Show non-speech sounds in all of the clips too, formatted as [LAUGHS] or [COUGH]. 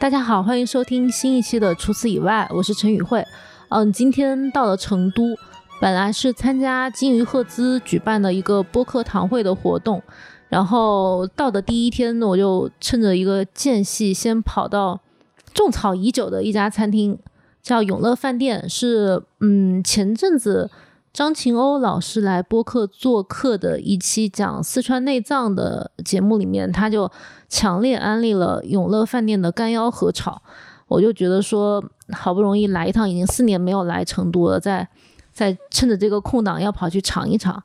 大家好，欢迎收听新一期的《除此以外》，我是陈宇慧。嗯，今天到了成都，本来是参加金鱼赫兹举办的一个播客堂会的活动，然后到的第一天呢，我就趁着一个间隙，先跑到种草已久的一家餐厅，叫永乐饭店，是嗯前阵子。张琴欧老师来播客做客的一期讲四川内脏的节目里面，他就强烈安利了永乐饭店的干腰合炒。我就觉得说，好不容易来一趟，已经四年没有来成都了，在在趁着这个空档要跑去尝一尝。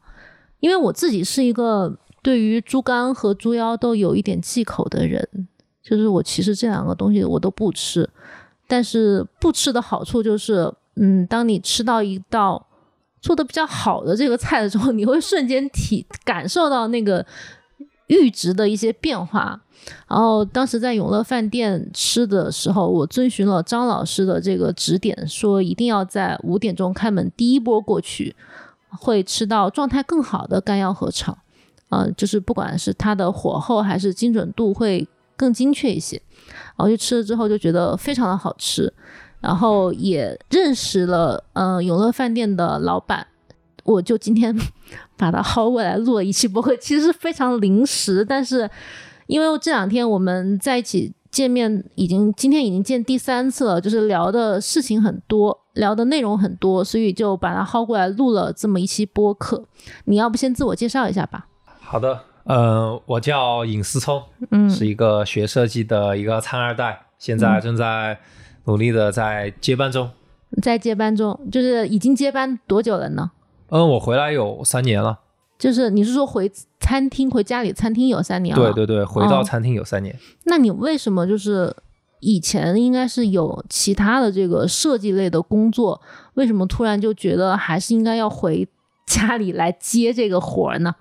因为我自己是一个对于猪肝和猪腰都有一点忌口的人，就是我其实这两个东西我都不吃，但是不吃的好处就是，嗯，当你吃到一道。做的比较好的这个菜的时候，[LAUGHS] 你会瞬间体感受到那个阈值的一些变化。然后当时在永乐饭店吃的时候，我遵循了张老师的这个指点，说一定要在五点钟开门第一波过去，会吃到状态更好的干腰合炒。嗯，就是不管是它的火候还是精准度会更精确一些。然后就吃了之后就觉得非常的好吃。然后也认识了，嗯，永乐饭店的老板，我就今天 [LAUGHS] 把他薅过来录了一期播客，其实非常临时，但是因为这两天我们在一起见面，已经今天已经见第三次了，就是聊的事情很多，聊的内容很多，所以就把他薅过来录了这么一期播客。你要不先自我介绍一下吧？好的，呃，我叫尹思聪，嗯，是一个学设计的一个餐二代，现在正在。努力的在接班中，在接班中，就是已经接班多久了呢？嗯，我回来有三年了。就是你是说回餐厅回家里餐厅有三年了？对对对，回到餐厅有三年。那你为什么就是以前应该是有其他的这个设计类的工作，为什么突然就觉得还是应该要回家里来接这个活儿呢？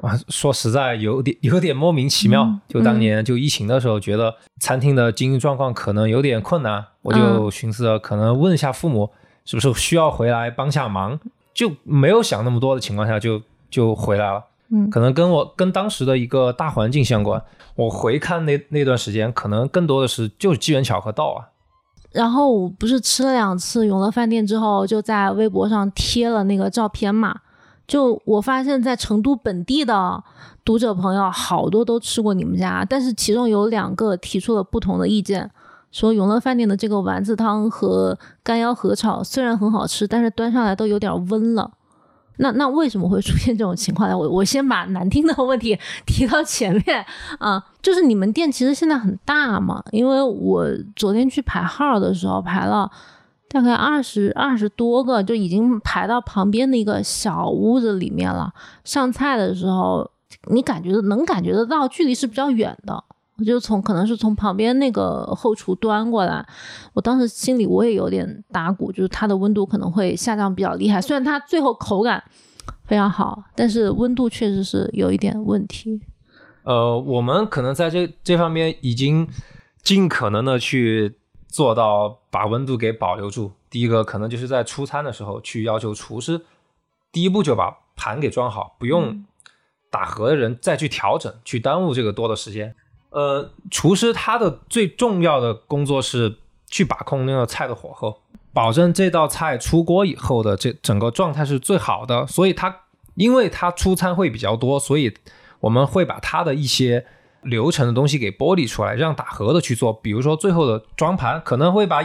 啊，说实在有点有点莫名其妙。就当年就疫情的时候，觉得餐厅的经营状况可能有点困难，我就寻思着可能问一下父母，是不是需要回来帮下忙，就没有想那么多的情况下就就回来了。嗯，可能跟我跟当时的一个大环境相关。我回看那那段时间，可能更多的是就是机缘巧合到啊。然后我不是吃了两次永乐饭店之后，就在微博上贴了那个照片嘛。就我发现，在成都本地的读者朋友好多都吃过你们家，但是其中有两个提出了不同的意见，说永乐饭店的这个丸子汤和干腰合炒虽然很好吃，但是端上来都有点温了。[LAUGHS] 那那为什么会出现这种情况呢？我我先把难听的问题提到前面啊，就是你们店其实现在很大嘛，因为我昨天去排号的时候排了。大概二十二十多个就已经排到旁边的一个小屋子里面了。上菜的时候，你感觉能感觉得到距离是比较远的。我就从可能是从旁边那个后厨端过来，我当时心里我也有点打鼓，就是它的温度可能会下降比较厉害。虽然它最后口感非常好，但是温度确实是有一点问题。呃，我们可能在这这方面已经尽可能的去。做到把温度给保留住。第一个可能就是在出餐的时候去要求厨师，第一步就把盘给装好，不用打盒的人再去调整，去耽误这个多的时间。呃，厨师他的最重要的工作是去把控那个菜的火候，保证这道菜出锅以后的这整个状态是最好的。所以他因为他出餐会比较多，所以我们会把他的一些。流程的东西给剥离出来，让打盒的去做。比如说最后的装盘，可能会把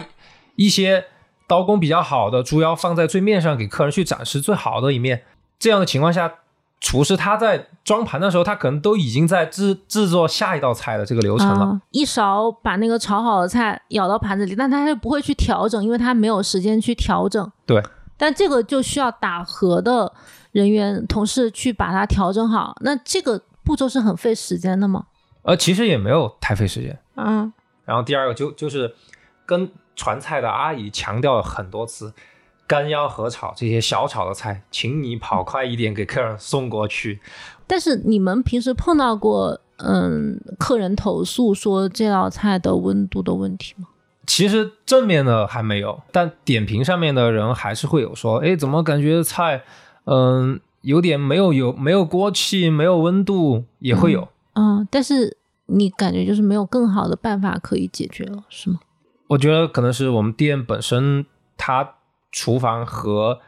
一些刀工比较好的猪腰放在最面上，给客人去展示最好的一面。这样的情况下，厨师他在装盘的时候，他可能都已经在制制作下一道菜的这个流程了。一勺把那个炒好的菜舀到盘子里，但他又不会去调整，因为他没有时间去调整。对，但这个就需要打盒的人员同事去把它调整好。那这个步骤是很费时间的吗？呃，其实也没有太费时间，嗯。然后第二个就就是跟传菜的阿姨强调了很多次，干腰和炒这些小炒的菜，请你跑快一点给客人送过去。但是你们平时碰到过嗯客人投诉说这道菜的温度的问题吗？其实正面的还没有，但点评上面的人还是会有说，哎，怎么感觉菜嗯有点没有油没有锅气，没有温度也会有。嗯，但是你感觉就是没有更好的办法可以解决了，是吗？我觉得可能是我们店本身它厨房和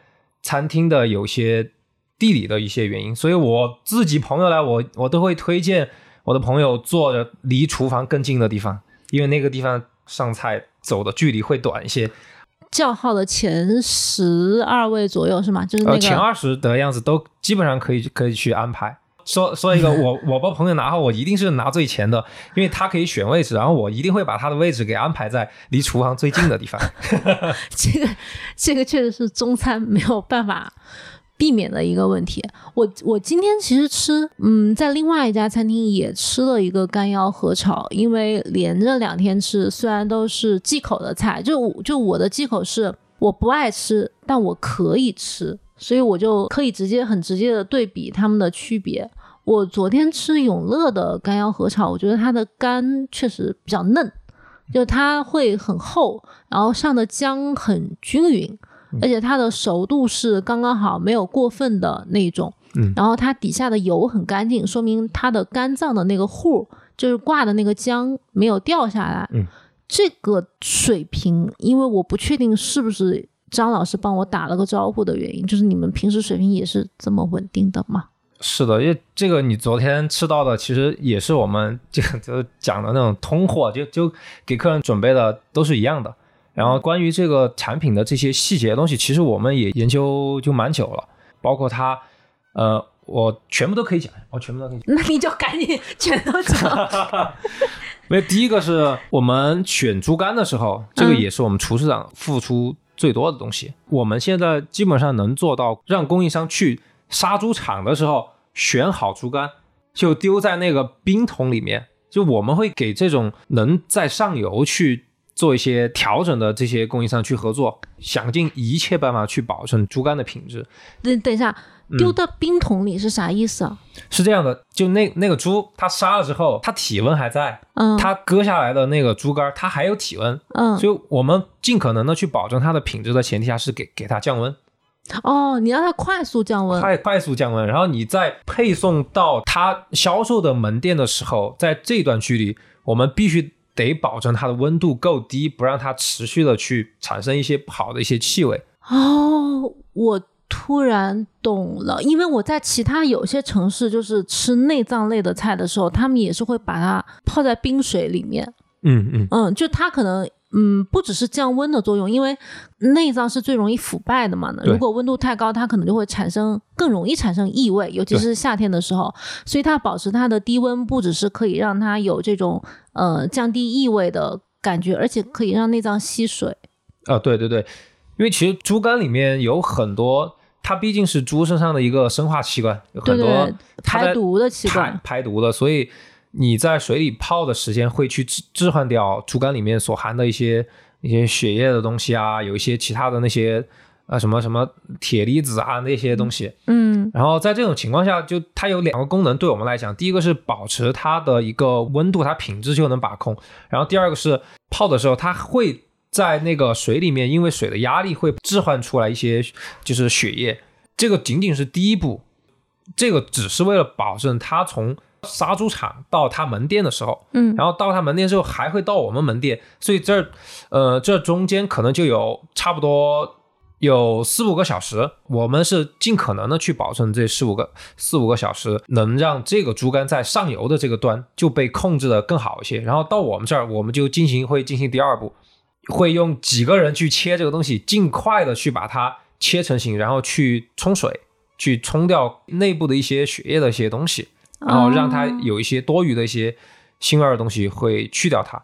餐厅的有些地理的一些原因，所以我自己朋友来，我我都会推荐我的朋友坐着离厨房更近的地方，因为那个地方上菜走的距离会短一些。叫号的前十二位左右是吗？就是那个、呃前二十的样子都基本上可以可以去安排。说说一个，[LAUGHS] 我我帮朋友拿号，我一定是拿最前的，因为他可以选位置，然后我一定会把他的位置给安排在离厨房最近的地方。[LAUGHS] 这个这个确实是中餐没有办法避免的一个问题。我我今天其实吃，嗯，在另外一家餐厅也吃了一个干腰合炒，因为连着两天吃，虽然都是忌口的菜，就就我的忌口是我不爱吃，但我可以吃，所以我就可以直接很直接的对比它们的区别。我昨天吃永乐的干腰合炒，我觉得它的干确实比较嫩，就是它会很厚，然后上的姜很均匀，而且它的熟度是刚刚好，没有过分的那种。嗯然后它底下的油很干净，说明它的肝脏的那个糊，就是挂的那个姜没有掉下来。嗯这个水平，因为我不确定是不是张老师帮我打了个招呼的原因，就是你们平时水平也是这么稳定的吗？是的，因为这个你昨天吃到的，其实也是我们 [LAUGHS] 这个就讲的那种通货，就就给客人准备的都是一样的。然后关于这个产品的这些细节的东西，其实我们也研究就蛮久了，包括它，呃，我全部都可以讲，我全部都可以讲。[LAUGHS] 那你就赶紧全都讲。[LAUGHS] 因为第一个是我们选猪肝的时候，这个嗯也是我们厨师长付出最多的东西。我们现在基本上能做到，让供应商去杀猪场的时候选好猪肝，就丢在那个冰桶里面。就我们会给这种能在上游去做一些调整的这些供应商去合作，想尽一切办法去保证猪肝的品质。等等一下，丢到冰桶里是啥意思啊？是这样的，就那那个猪，它杀了之后，它体温还在，嗯，它割下来的那个猪肝，它还有体温，嗯，所以我们尽可能的去保证它的品质的前提下，是给给它降温，哦，你让它快速降温。快快速降温，然后你在配送到它销售的门店的时候，在这段距离，我们必须得保证它的温度够低，不让它持续的去产生一些不好的一些气味。哦，我突然懂了，因为我在其他有些城市，就是吃内脏类的菜的时候，他们也是会把它泡在冰水里面。嗯嗯，嗯，就它可能。嗯，不只是降温的作用，因为内脏是最容易腐败的嘛。对如果温度太高，它可能就会产生更容易产生异味，尤其是夏天的时候。所以它保持它的低温，不只是可以让它有这种呃降低异味的感觉，而且可以让内脏吸水。啊，对对对，因为其实猪肝里面有很多，它毕竟是猪身上的一个生化器官，有很多排毒的器官。排毒的，所以你在水里泡的时间会去置置换掉猪肝里面所含的一些一些血液的东西啊，有一些其他的那些啊什么什么铁离子啊那些东西。嗯然后在这种情况下，就它有两个功能，对我们来讲，第一个是保持它的一个温度，它品质就能把控；然后第二个是泡的时候，它会在那个水里面，因为水的压力会置换出来一些就是血液，这个仅仅是第一步，这个只是为了保证它从杀猪场到它门店的时候，嗯。然后到它门店之后还会到我们门店，所以这儿呃这中间可能就有差不多有四五个小时，我们是尽可能的去保证这四五个四五个小时能让这个猪肝在上游的这个端就被控制的更好一些，然后到我们这儿我们就进行会进行第二步，会用几个人去切这个东西，尽快的去把它切成型，然后去冲水，去冲掉内部的一些血液的一些东西，然后让它哦有一些多余的一些腥味儿的东西会去掉它。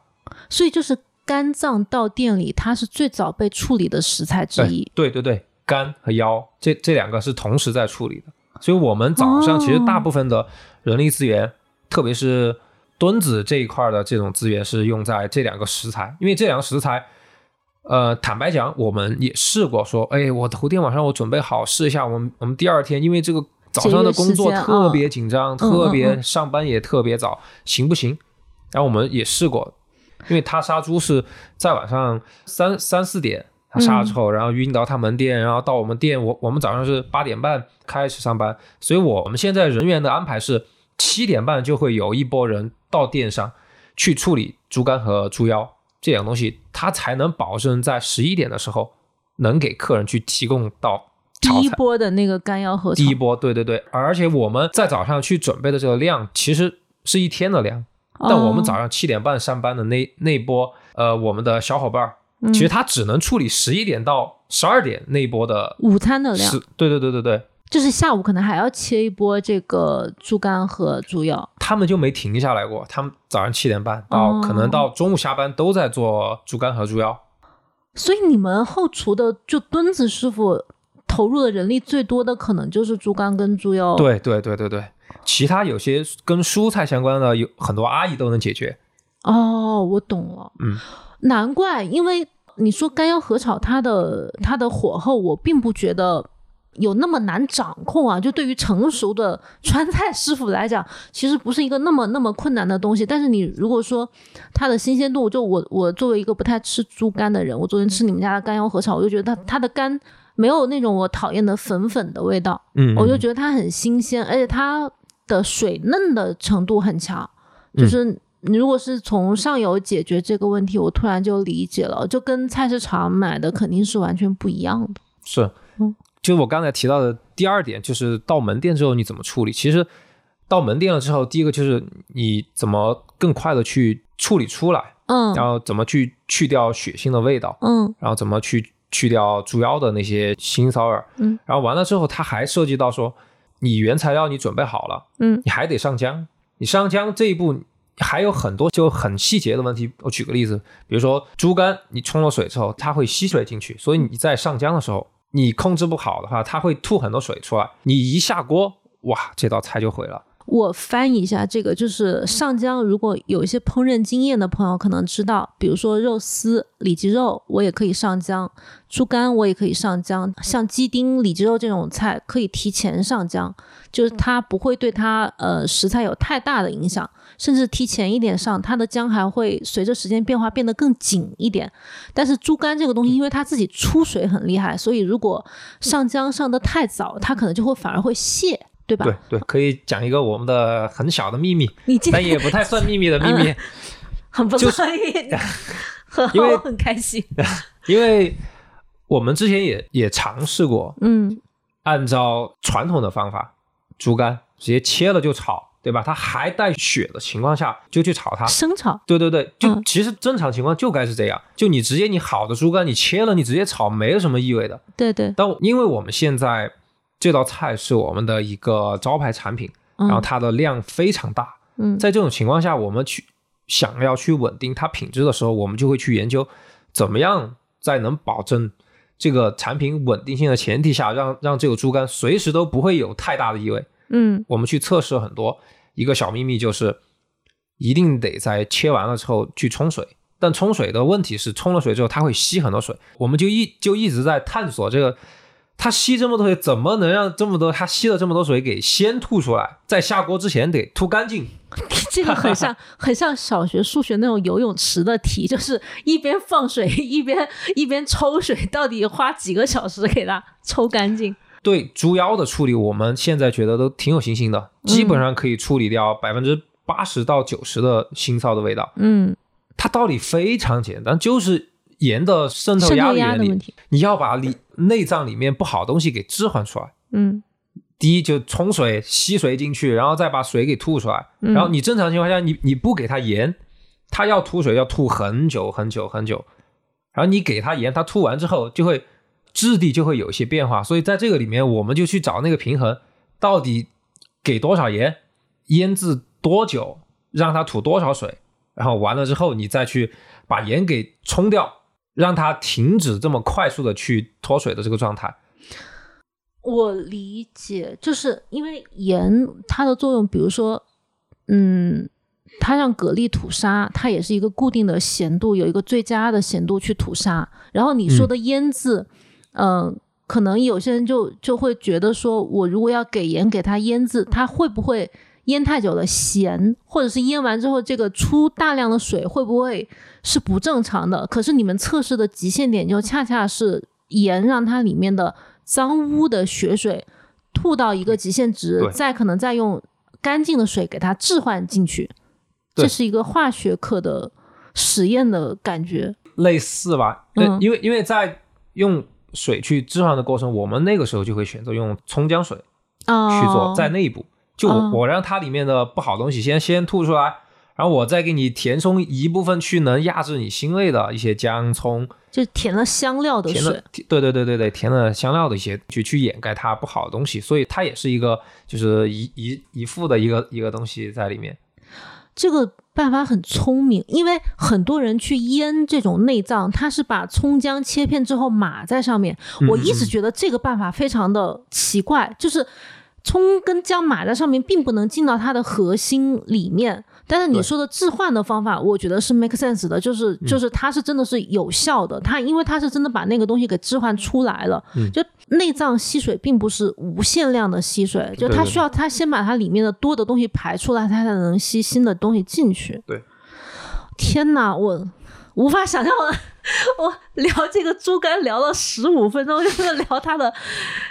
所以就是肝脏到店里，它是最早被处理的食材之一。对对对，肝和腰这这两个是同时在处理的，所以我们早上其实大部分的人力资源，特别是墩子这一块的这种资源是用在这两个食材，因为这两个食材，呃，坦白讲，我们也试过说，哎，我头天晚上我准备好试一下，我们我们第二天因为这个早上的工作特别紧张，嗯特别上班也特别早，行不行？然后我们也试过，因为他杀猪是在晚上三三四点他杀了之后，然后运到他门店，然后到我们店，我我们早上是八点半开始上班，所以我们现在人员的安排是七点半就会有一波人到店上去处理猪肝和猪腰这两东西，它才能保证在十一点的时候能给客人去提供到第一。波的那个干腰和第一波，对对对，而且我们在早上去准备的这个量，其实是一天的量。但我们早哦上七点半上班的那那波，呃，我们的小伙伴儿，嗯其实他只能处理十一点到十二点那一波的午餐的量是，对对对对对，就是下午可能还要切一波这个猪肝和猪腰。他们就没停下来过。他们早上七点半到、哦可能到中午下班都在做猪肝和猪腰。所以你们后厨的就墩子师傅投入的人力最多的可能就是猪肝跟猪腰。，对对对对对，其他有些跟蔬菜相关的，有很多阿姨都能解决。哦，我懂了。嗯，难怪，因为你说干腰合炒，它的它的火候，我并不觉得有那么难掌控啊。就对于成熟的川菜师傅来讲，其实不是一个那么那么困难的东西。但是你如果说它的新鲜度，就我我作为一个不太吃猪肝的人，我昨天吃你们家的干腰合炒，我就觉得它它的肝没有那种我讨厌的粉粉的味道。嗯，我就嗯觉得它很新鲜，而且它的水嫩的程度很强。嗯就是你如果是从上游解决这个问题，我突然就理解了，就跟菜市场买的肯定是完全不一样的。是嗯，就是我刚才提到的第二点，就是到门店之后你怎么处理。其实到门店了之后，第一个就是你怎么更快的去处理出来，嗯然后怎么去去掉血腥的味道，嗯然后怎么去去掉猪腰的那些腥骚味儿。嗯，然后完了之后，它还涉及到说，你原材料你准备好了，嗯你还得上浆。你上浆这一步还有很多就很细节的问题。我举个例子，比如说猪肝，你冲了水之后，它会吸水进去，所以你在上浆的时候，你控制不好的话，它会吐很多水出来。你一下锅，哇，这道菜就毁了。我翻译一下这个，就是上浆。如果有一些烹饪经验的朋友可能知道，比如说肉丝、里脊肉，我也可以上浆；猪肝我也可以上浆。像鸡丁、里脊肉这种菜，可以提前上浆，就是它不会对它呃食材有太大的影响，甚至提前一点上，它的浆还会随着时间变化变得更紧一点。但是猪肝这个东西，因为它自己出水很厉害，所以如果上浆上的太早，它可能就会反而会泄，对吧？对对，可以讲一个我们的很小的秘密，你但也不太算秘密的秘密。[LAUGHS] 很不就错，[LAUGHS] 很因为很开心。[LAUGHS] 因为我们之前也也尝试过，嗯按照传统的方法，猪肝直接切了就炒，对吧？它还带血的情况下就去炒它。生炒，对对对，就嗯其实正常情况就该是这样，就你直接你好的猪肝你切了，你直接炒没有什么异味的。对对，但因为我们现在这道菜是我们的一个招牌产品，嗯然后它的量非常大，嗯在这种情况下，我们去想要去稳定它品质的时候，我们就会去研究怎么样在能保证这个产品稳定性的前提下，让让这个猪肝随时都不会有太大的异味。嗯我们去测试很多，一个小秘密就是一定得在切完了之后去冲水。但冲水的问题是，冲了水之后它会吸很多水，我们就一就一直在探索这个，它吸这么多水，怎么能让这么多它吸了这么多水给先吐出来，在下锅之前得吐干净。[LAUGHS] 这个很像 [LAUGHS] 很像小学数学那种游泳池的题，就是一边放水一边 [LAUGHS] 一边抽水，到底花几个小时给它抽干净？对猪腰的处理，我们现在觉得都挺有信心的，基本上可以处理掉百分之八十到九十的腥臊的味道。嗯，它道理非常简单，就是盐的渗透压的问题。你要把里内脏里面不好东西给置换出来。嗯第一就冲水吸水进去，然后再把水给吐出来。嗯然后你正常情况下，你你不给它盐，它要吐水要吐很久很久很久。然后你给它盐，它吐完之后就会质地就会有一些变化。所以在这个里面，我们就去找那个平衡，到底给多少盐，腌制多久，让它吐多少水，然后完了之后，你再去把盐给冲掉，让它停止这么快速的去脱水的这个状态。我理解，就是因为盐它的作用，比如说，嗯，它让蛤蜊吐沙，它也是一个固定的咸度，有一个最佳的咸度去吐沙。然后你说的腌制，嗯、可能有些人就就会觉得说，我如果要给盐给它腌制，它会不会腌太久了咸，或者是腌完之后这个出大量的水，会不会是不正常的？可是你们测试的极限点就恰恰是盐让它里面的脏污的血水吐到一个极限值，再可能再用干净的水给它置换进去，这是一个化学课的实验的感觉。类似吧？对，嗯因为因为在用水去置换的过程，我们那个时候就会选择用葱姜水啊，去做，在那一步，就我、哦我让它里面的不好东西先先吐出来，然后我再给你填充一部分去能压制你腥味的一些姜葱，就填了香料的填了水，对对对对对，填了香料的一些去去掩盖它不好的东西，所以它也是一个就是一一一副的一个一个东西在里面。这个办法很聪明，因为很多人去腌这种内脏，他是把葱姜切片之后码在上面。我一直觉得这个办法非常的奇怪，就是葱跟姜码在上面，并不能进到它的核心里面。但是你说的置换的方法，我觉得是 make sense 的，就是就是它是真的是有效的，它因为它是真的把那个东西给置换出来了。就内脏吸水并不是无限量的吸水，就它需要它先把它里面的多的东西排出来，它才能吸新的东西进去。对，天哪，我无法想象了。[LAUGHS] 我聊这个猪肝聊了十五分钟，就是聊它的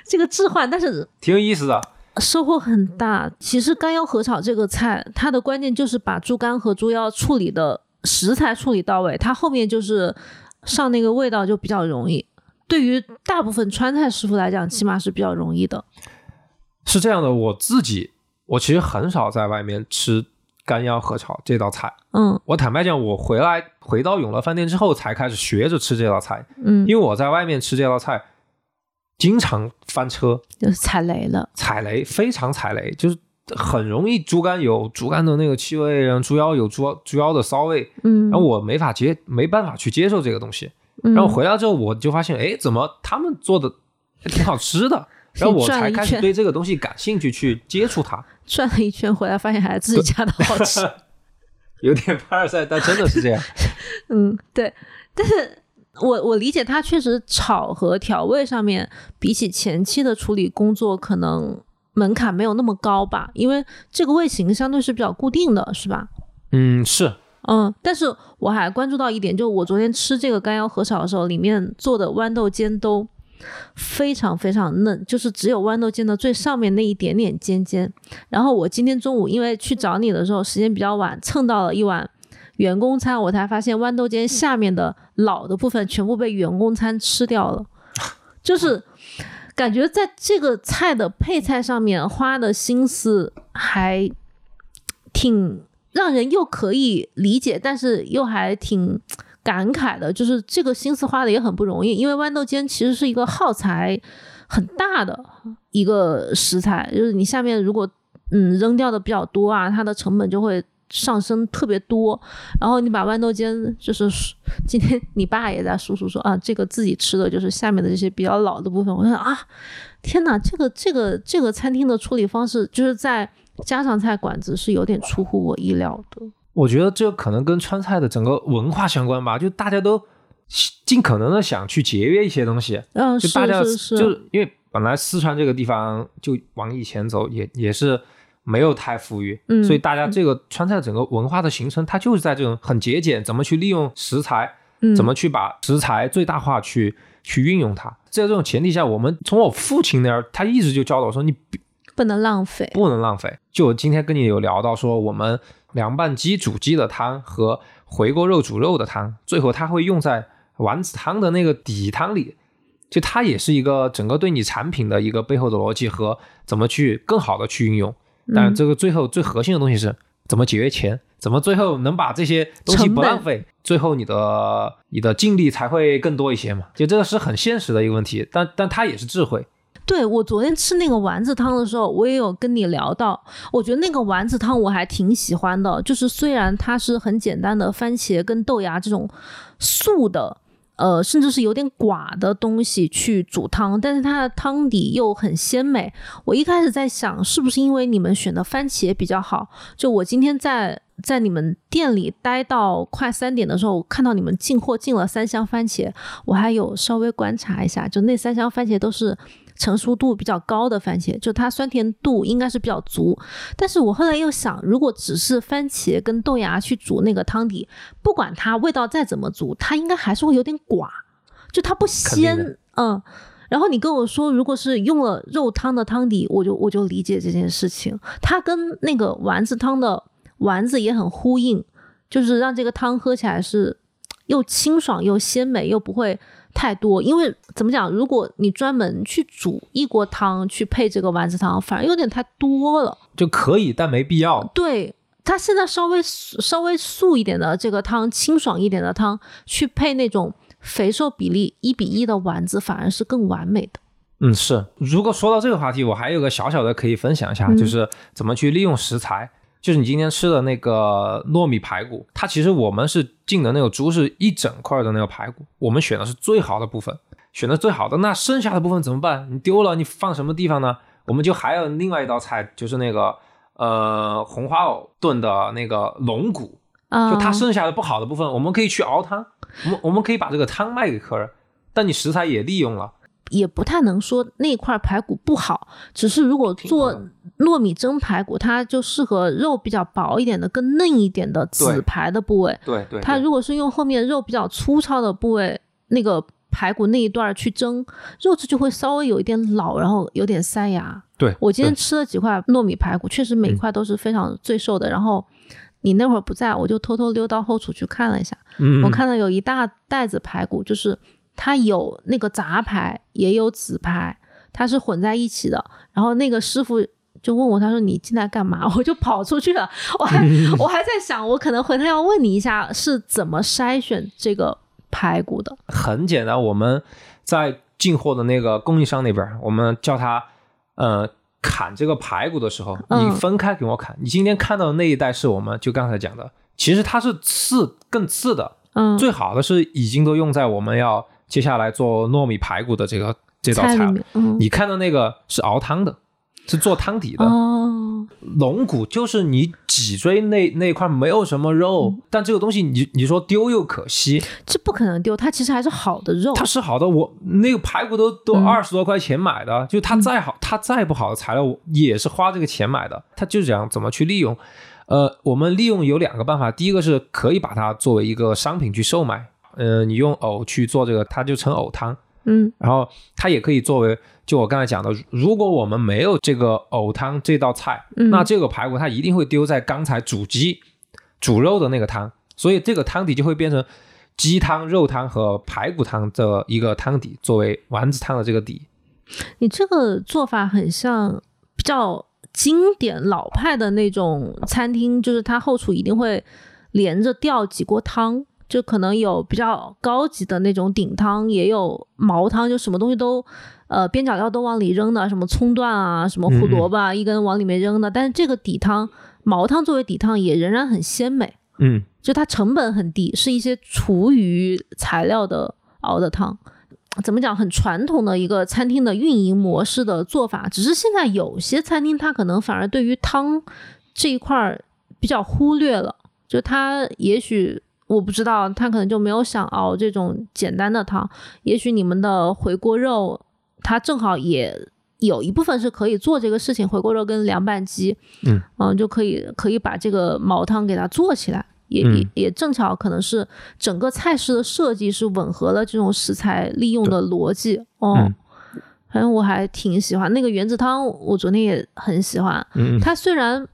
这个置换，但是挺有意思的。收获很大。其实干腰合炒这个菜，它的关键就是把猪肝和猪腰处理的食材处理到位，它后面就是上那个味道就比较容易。对于大部分川菜师傅来讲，起码是比较容易的。是这样的，我自己我其实很少在外面吃干腰合炒这道菜。嗯我坦白讲，我回来回到永乐饭店之后，才开始学着吃这道菜。嗯，因为我在外面吃这道菜，经常翻车、就是踩雷了。踩雷，非常踩雷，就是很容易猪肝有猪肝的那个气味，然后猪腰有猪猪腰的骚味，嗯，然后我没法接，没办法去接受这个东西。嗯然后回来之后，我就发现，哎，怎么他们做的还挺好吃的？[LAUGHS] 然后我才开始对这个东西感兴趣，去接触它。[LAUGHS] 转了一圈回来，发现还是自己家的好吃。[LAUGHS] 有点凡尔赛，但真的是这样。嗯，对，但是我我理解它确实炒和调味上面，比起前期的处理工作，可能门槛没有那么高吧，因为这个味型相对是比较固定的，是吧？嗯，是，嗯，但是我还关注到一点，就我昨天吃这个干腰合炒的时候，里面做的豌豆尖都非常非常嫩，就是只有豌豆尖的最上面那一点点尖尖。然后我今天中午因为去找你的时候时间比较晚，蹭到了一碗员工餐，我才发现豌豆尖下面的老的部分全部被员工餐吃掉了，[LAUGHS] 就是感觉在这个菜的配菜上面花的心思还挺让人又可以理解，但是又还挺感慨的，就是这个心思花的也很不容易，因为豌豆尖其实是一个耗材很大的一个食材，就是你下面如果嗯扔掉的比较多啊，它的成本就会上升特别多。然后你把豌豆尖，就是今天你爸也在叔叔说啊，这个自己吃的就是下面的这些比较老的部分，我想啊，天哪，这个这个这个餐厅的处理方式，就是在家常菜馆子是有点出乎我意料的。我觉得这可能跟川菜的整个文化相关吧，就大家都尽可能的想去节约一些东西，嗯，就是大家是是，就是因为本来四川这个地方就往以前走也也是没有太富裕，嗯所以大家这个川菜整个文化的形成，它就是在这种很节俭，怎么去利用食材，嗯怎么去把食材最大化去去运用它。在这种前提下，我们从我父亲那儿，他一直就教导我说，你不能浪费。不能浪费。就我今天跟你有聊到说，我们凉拌鸡煮鸡的汤和回锅肉煮肉的汤，最后它会用在丸子汤的那个底汤里。就它也是一个整个对你产品的一个背后的逻辑和怎么去更好的去运用。但这个最后最核心的东西是怎么节约钱，怎么最后能把这些东西不浪费，最后你的你的净利才会更多一些嘛。就这个是很现实的一个问题，但但它也是智慧。对我昨天吃那个丸子汤的时候，我也有跟你聊到，我觉得那个丸子汤我还挺喜欢的，就是虽然它是很简单的番茄跟豆芽这种素的。呃，甚至是有点寡的东西去煮汤，但是它的汤底又很鲜美。我一开始在想，是不是因为你们选的番茄比较好？就我今天在在你们店里待到快三点的时候，我看到你们进货进了三箱番茄，我还有稍微观察一下，就那三箱番茄都是成熟度比较高的番茄，就它酸甜度应该是比较足。但是我后来又想，如果只是番茄跟豆芽去煮那个汤底，不管它味道再怎么足，它应该还是会有点寡，就它不鲜，嗯。然后你跟我说，如果是用了肉汤的汤底，我就我就理解这件事情，它跟那个丸子汤的丸子也很呼应，就是让这个汤喝起来是又清爽又鲜美，又不会太多。因为怎么讲，如果你专门去煮一锅汤去配这个丸子汤，反而有点太多了。就可以，但没必要。对，它现在稍微稍微素一点的这个汤，清爽一点的汤，去配那种肥瘦比例一比一的丸子，反而是更完美的。嗯，是。如果说到这个话题，我还有个小小的可以分享一下，嗯就是怎么去利用食材。就是你今天吃的那个糯米排骨，它其实我们是进的那个猪是一整块的那个排骨，我们选的是最好的部分，选的最好的。那剩下的部分怎么办？你丢了，你放什么地方呢？我们就还有另外一道菜，就是那个呃红花藕炖的那个龙骨，啊、就它剩下的不好的部分，我们可以去熬汤，我们我们可以把这个汤卖给客人，但你食材也利用了。也不太能说那块排骨不好，只是如果做糯米蒸排骨，它就适合肉比较薄一点的、更嫩一点的对子排的部位。对对它如果是用后面肉比较粗糙的部位，那个排骨那一段去蒸，肉质就会稍微有一点老，然后有点塞牙。对，我今天吃了几块糯米排骨，确实每嗯块都是非常最瘦的。然后你那会儿不在，我就偷偷溜到后厨去看了一下，嗯，我看到有一大袋子排骨，就是它有那个杂牌，也有紫牌，它是混在一起的。然后那个师傅就问我，他说你进来干嘛？[LAUGHS] 我就跑出去了。我还 [LAUGHS] 我还在想，我可能回头要问你一下，是怎么筛选这个排骨的？很简单，我们在进货的那个供应商那边，我们叫他呃砍这个排骨的时候，嗯你分开给我砍。你今天看到的那一袋是我们就刚才讲的，其实它是次更次的，嗯，最好的是已经都用在我们要接下来做糯米排骨的这个这道菜了。菜，嗯，你看到那个是熬汤的，是做汤底的。哦，龙骨就是你脊椎那那块没有什么肉，嗯但这个东西你你说丢又可惜，这不可能丢，它其实还是好的肉。它是好的，我那个排骨都都嗯二十多块钱买的，就它再好，它再不好的材料，我也是花这个钱买的。它就讲怎么去利用，呃，我们利用有两个办法，第一个是可以把它作为一个商品去售卖，呃，你用藕去做这个，它就成藕汤，嗯。然后它也可以作为，就我刚才讲的，如果我们没有这个藕汤这道菜，嗯，那这个排骨它一定会丢在刚才煮鸡、煮肉的那个汤，所以这个汤底就会变成鸡汤、肉汤和排骨汤的一个汤底，作为丸子汤的这个底。你这个做法很像比较经典老派的那种餐厅，就是它后厨一定会连着吊几锅汤，就可能有比较高级的那种顶汤，也有毛汤，就什么东西都呃边角料都往里扔的，什么葱段啊，什么胡萝卜啊，一根往里面扔的。但是这个底汤毛汤作为底汤也仍然很鲜美，嗯，就它成本很低，是一些厨余材料的熬的汤。怎么讲？很传统的一个餐厅的运营模式的做法，只是现在有些餐厅它可能反而对于汤这一块儿比较忽略了，就它也许我不知道，他可能就没有想熬这种简单的汤。也许你们的回锅肉，它正好也有一部分是可以做这个事情，回锅肉跟凉拌鸡，嗯就可以可以把这个毛汤给它做起来。也也嗯也正巧可能是整个菜式的设计是吻合了这种食材利用的逻辑哦，嗯反正我还挺喜欢那个原子汤，我昨天也很喜欢。嗯嗯它虽然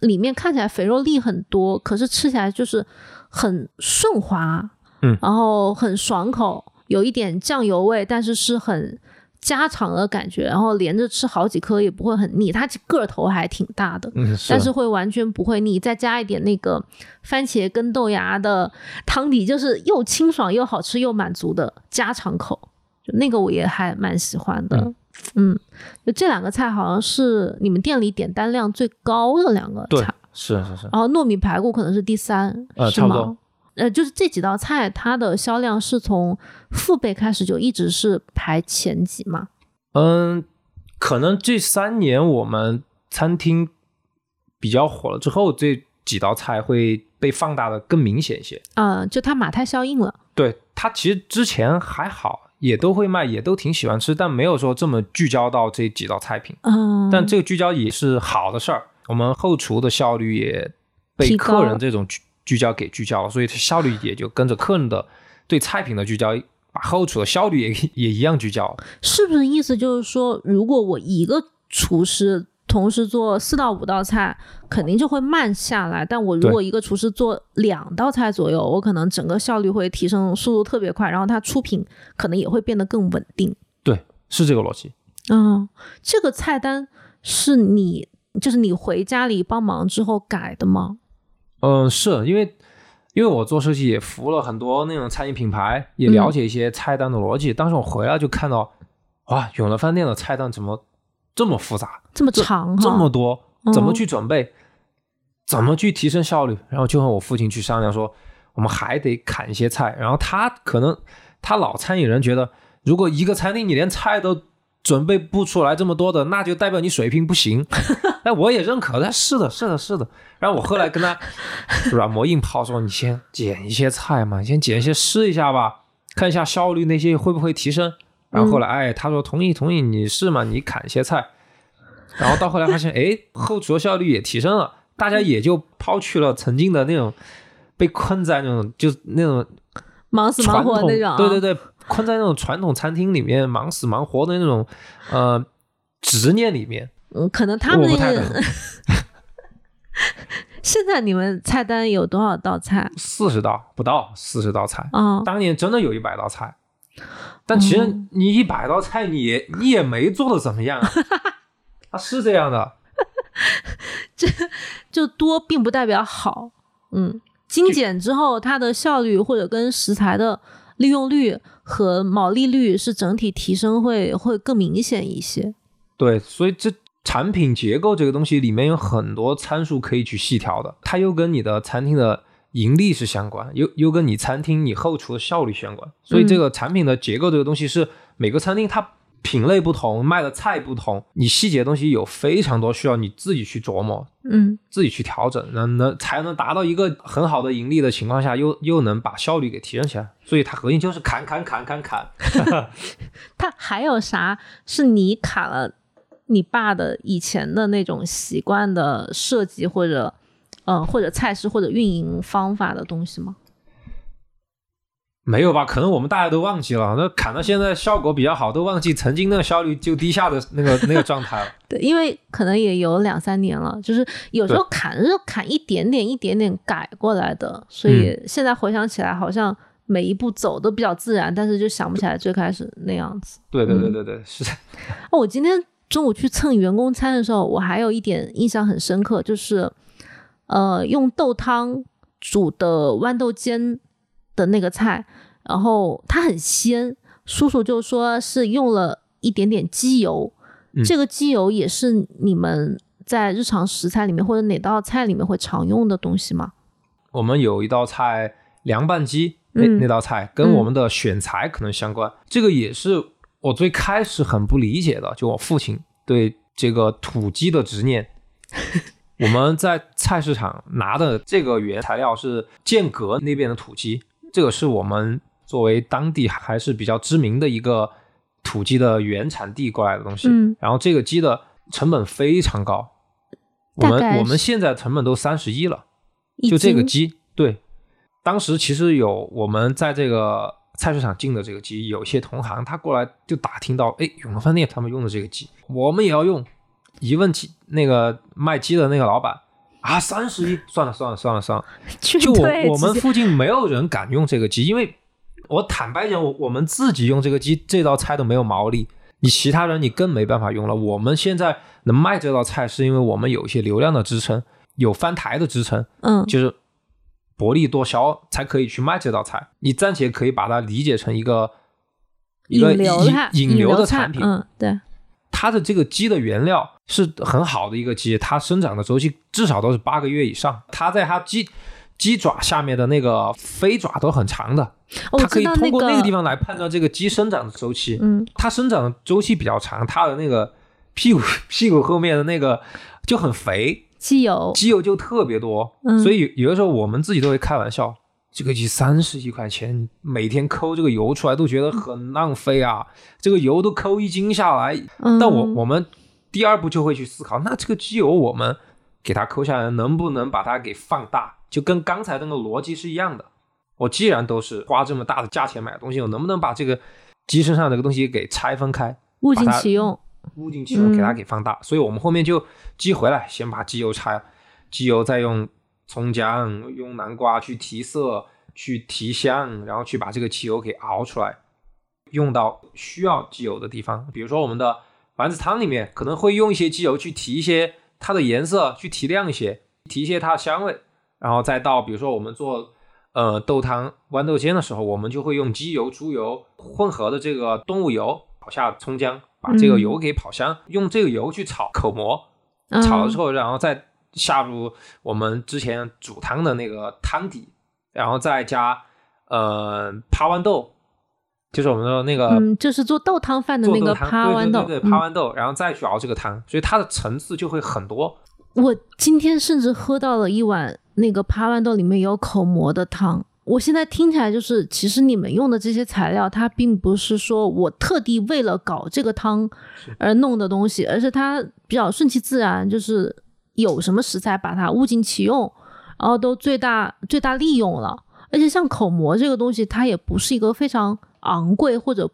里面看起来肥肉粒很多，可是吃起来就是很顺滑，嗯然后很爽口，有一点酱油味，但是是很家常的感觉，然后连着吃好几颗也不会很腻。它个头还挺大的，嗯，但是会完全不会腻，再加一点那个番茄跟豆芽的汤底，就是又清爽又好吃又满足的家常口，就那个我也还蛮喜欢的。嗯嗯，就这两个菜好像是你们店里点单量最高的两个对菜，，是是是，然后糯米排骨可能是第三，是吗呃差不多？呃，就是这几道菜，它的销量是从父辈开始就一直是排前几嘛。嗯，可能这三年我们餐厅比较火了之后，这几道菜会被放大的更明显一些。嗯、就它马太效应了。对它其实之前还好，也都会卖，也都挺喜欢吃，但没有说这么聚焦到这几道菜品。嗯，但这个聚焦也是好的事儿，我们后厨的效率也被客人这种聚聚焦给聚焦了，所以效率也就跟着客人的对菜品的聚焦把后厨的效率也也一样聚焦。是不是意思就是说，如果我一个厨师同时做四到五道菜，肯定就会慢下来。但我如果一个厨师做两道菜左右，我可能整个效率会提升，速度特别快，然后它出品可能也会变得更稳定。对，是这个逻辑。嗯，这个菜单是你就是你回家里帮忙之后改的吗？嗯，是因为因为我做设计也服务了很多那种餐饮品牌，也了解一些菜单的逻辑。当时我回来就看到，哇，永乐饭店的菜单怎么这么复杂，这么长，这么多，怎么去准备，怎么去提升效率？然后就和我父亲去商量说，我们还得砍一些菜。然后他可能他老餐饮人觉得，如果一个餐厅你连菜都准备不出来这么多的，那就代表你水平不行。[LAUGHS] 哎，我也认可，但是的，是的，是的。然后我后来跟他 [LAUGHS] 软磨硬泡说：“你先剪一些菜嘛，先剪一些试一下吧，看一下效率那些会不会提升。”然后后来，哎，他说同意，同意，你试嘛，你砍一些菜。然后到后来发现，哎，后厨的效率也提升了，大家也就抛去了曾经的那种被困在那种就那种忙死忙活那种，对对对，困在那种传统餐厅里面忙死忙活的那种呃执念里面。嗯，可能他们那个。[LAUGHS] 现在你们菜单有多少道菜？四十道不到，四十道菜。啊，当年真的有一百道菜，但其实你一百道菜，你也你也没做的怎么样。啊，[LAUGHS] 是这样的。这就多并不代表好。嗯，精简之后，它的效率或者跟食材的利用率和毛利率是整体提升会会更明显一些。对，所以这。产品结构这个东西里面有很多参数可以去细调的，它又跟你的餐厅的盈利是相关，又又跟你餐厅你后厨的效率相关。所以这个产品的结构这个东西是每个餐厅它品类不同，卖的菜不同，你细节东西有非常多需要你自己去琢磨，嗯，自己去调整，能能才能达到一个很好的盈利的情况下，又又能把效率给提升起来。所以它核心就是砍砍砍砍砍。[LAUGHS] 它还有啥是你砍了？你爸的以前的那种习惯的设计，或者，嗯，或者菜式或者运营方法的东西吗？没有吧？可能我们大家都忘记了。那砍到现在效果比较好，都忘记曾经那个效率就低下的那个 [LAUGHS] 那个状态了。对，因为可能也有两三年了，就是有时候砍是砍一点点、一点点改过来的，所以现在回想起来，好像每一步走都比较自然，但是就想不起来最开始那样子。对对对对对，是。哦，我今天。中午去蹭员工餐的时候，我还有一点印象很深刻，就是，呃，用豆汤煮的豌豆尖的那个菜，然后它很鲜。叔叔就说是用了一点点鸡油，这个鸡油也是你们在日常食材里面或者哪道菜里面会常用的东西吗？我们有一道菜凉拌鸡，那那道菜跟我们的选材可能相关，这个也是。我最开始很不理解的，就我父亲对这个土鸡的执念。[LAUGHS] 我们在菜市场拿的这个原材料是剑阁那边的土鸡，这个是我们作为当地还是比较知名的一个土鸡的原产地过来的东西。嗯。然后这个鸡的成本非常高，我们我们现在成本都三十一了，就这个鸡。对，当时其实有我们在这个。菜市场进的这个鸡，有些同行他过来就打听到，哎，永乐饭店他们用的这个鸡，我们也要用。一问鸡那个卖鸡的那个老板啊，三十一，算了算了算了算了，[LAUGHS] 就我我们附近没有人敢用这个鸡，因为我坦白讲，我我们自己用这个鸡这道菜都没有毛利，你其他人你更没办法用了。我们现在能卖这道菜，是因为我们有一些流量的支撑，有翻台的支撑，嗯，就是。薄利多销才可以去卖这道菜，你暂且可以把它理解成一个一个引引流的产品。嗯，对。它的这个鸡的原料是很好的一个鸡，它生长的周期至少都是八个月以上。它在它鸡鸡爪下面的那个飞爪都很长的，它可以通过那个地方来判断这个鸡生长的周期。嗯，它生长的周期比较长，它的那个屁股屁股后面的那个就很肥。鸡油，鸡油就特别多，所以有的时候我们自己都会开玩笑，这个鸡三十几块钱，每天抠这个油出来都觉得很浪费啊，这个油都抠一斤下来。但我我们第二步就会去思考，那这个机油我们给它抠下来，能不能把它给放大？就跟刚才那个逻辑是一样的，我既然都是花这么大的价钱买东西，我能不能把这个机身上这个东西给拆分开，物尽其用。物尽其用，嗯给它给放大。所以我们后面就机回来，先把机油拆，机油再用葱姜、用南瓜去提色、去提香，然后去把这个汽油给熬出来，用到需要机油的地方。比如说我们的丸子汤里面可能会用一些机油去提一些它的颜色，去提亮一些，提一些它的香味，然后再到比如说我们做。呃，豆汤豌豆尖的时候，我们就会用鸡油、猪油混合的这个动物油炒下葱姜，把这个嗯油给跑香，用这个油去炒口蘑，嗯炒了之后，然后再下入我们之前煮汤的那个汤底，然后再加呃趴豌豆，就是我们的那个嗯，就是做豆汤饭的那个做豆汤趴豌豆。对对对对，趴嗯豌豆，然后再去熬这个汤，所以它的层次就会很多。我今天甚至喝到了一碗那个趴豌豆里面有口蘑的汤。我现在听起来就是，其实你们用的这些材料，它并不是说我特地为了搞这个汤而弄的东西，而是它比较顺其自然，就是有什么食材把它物尽其用，然后都最大最大利用了。而且像口蘑这个东西，它也不是一个非常昂贵或者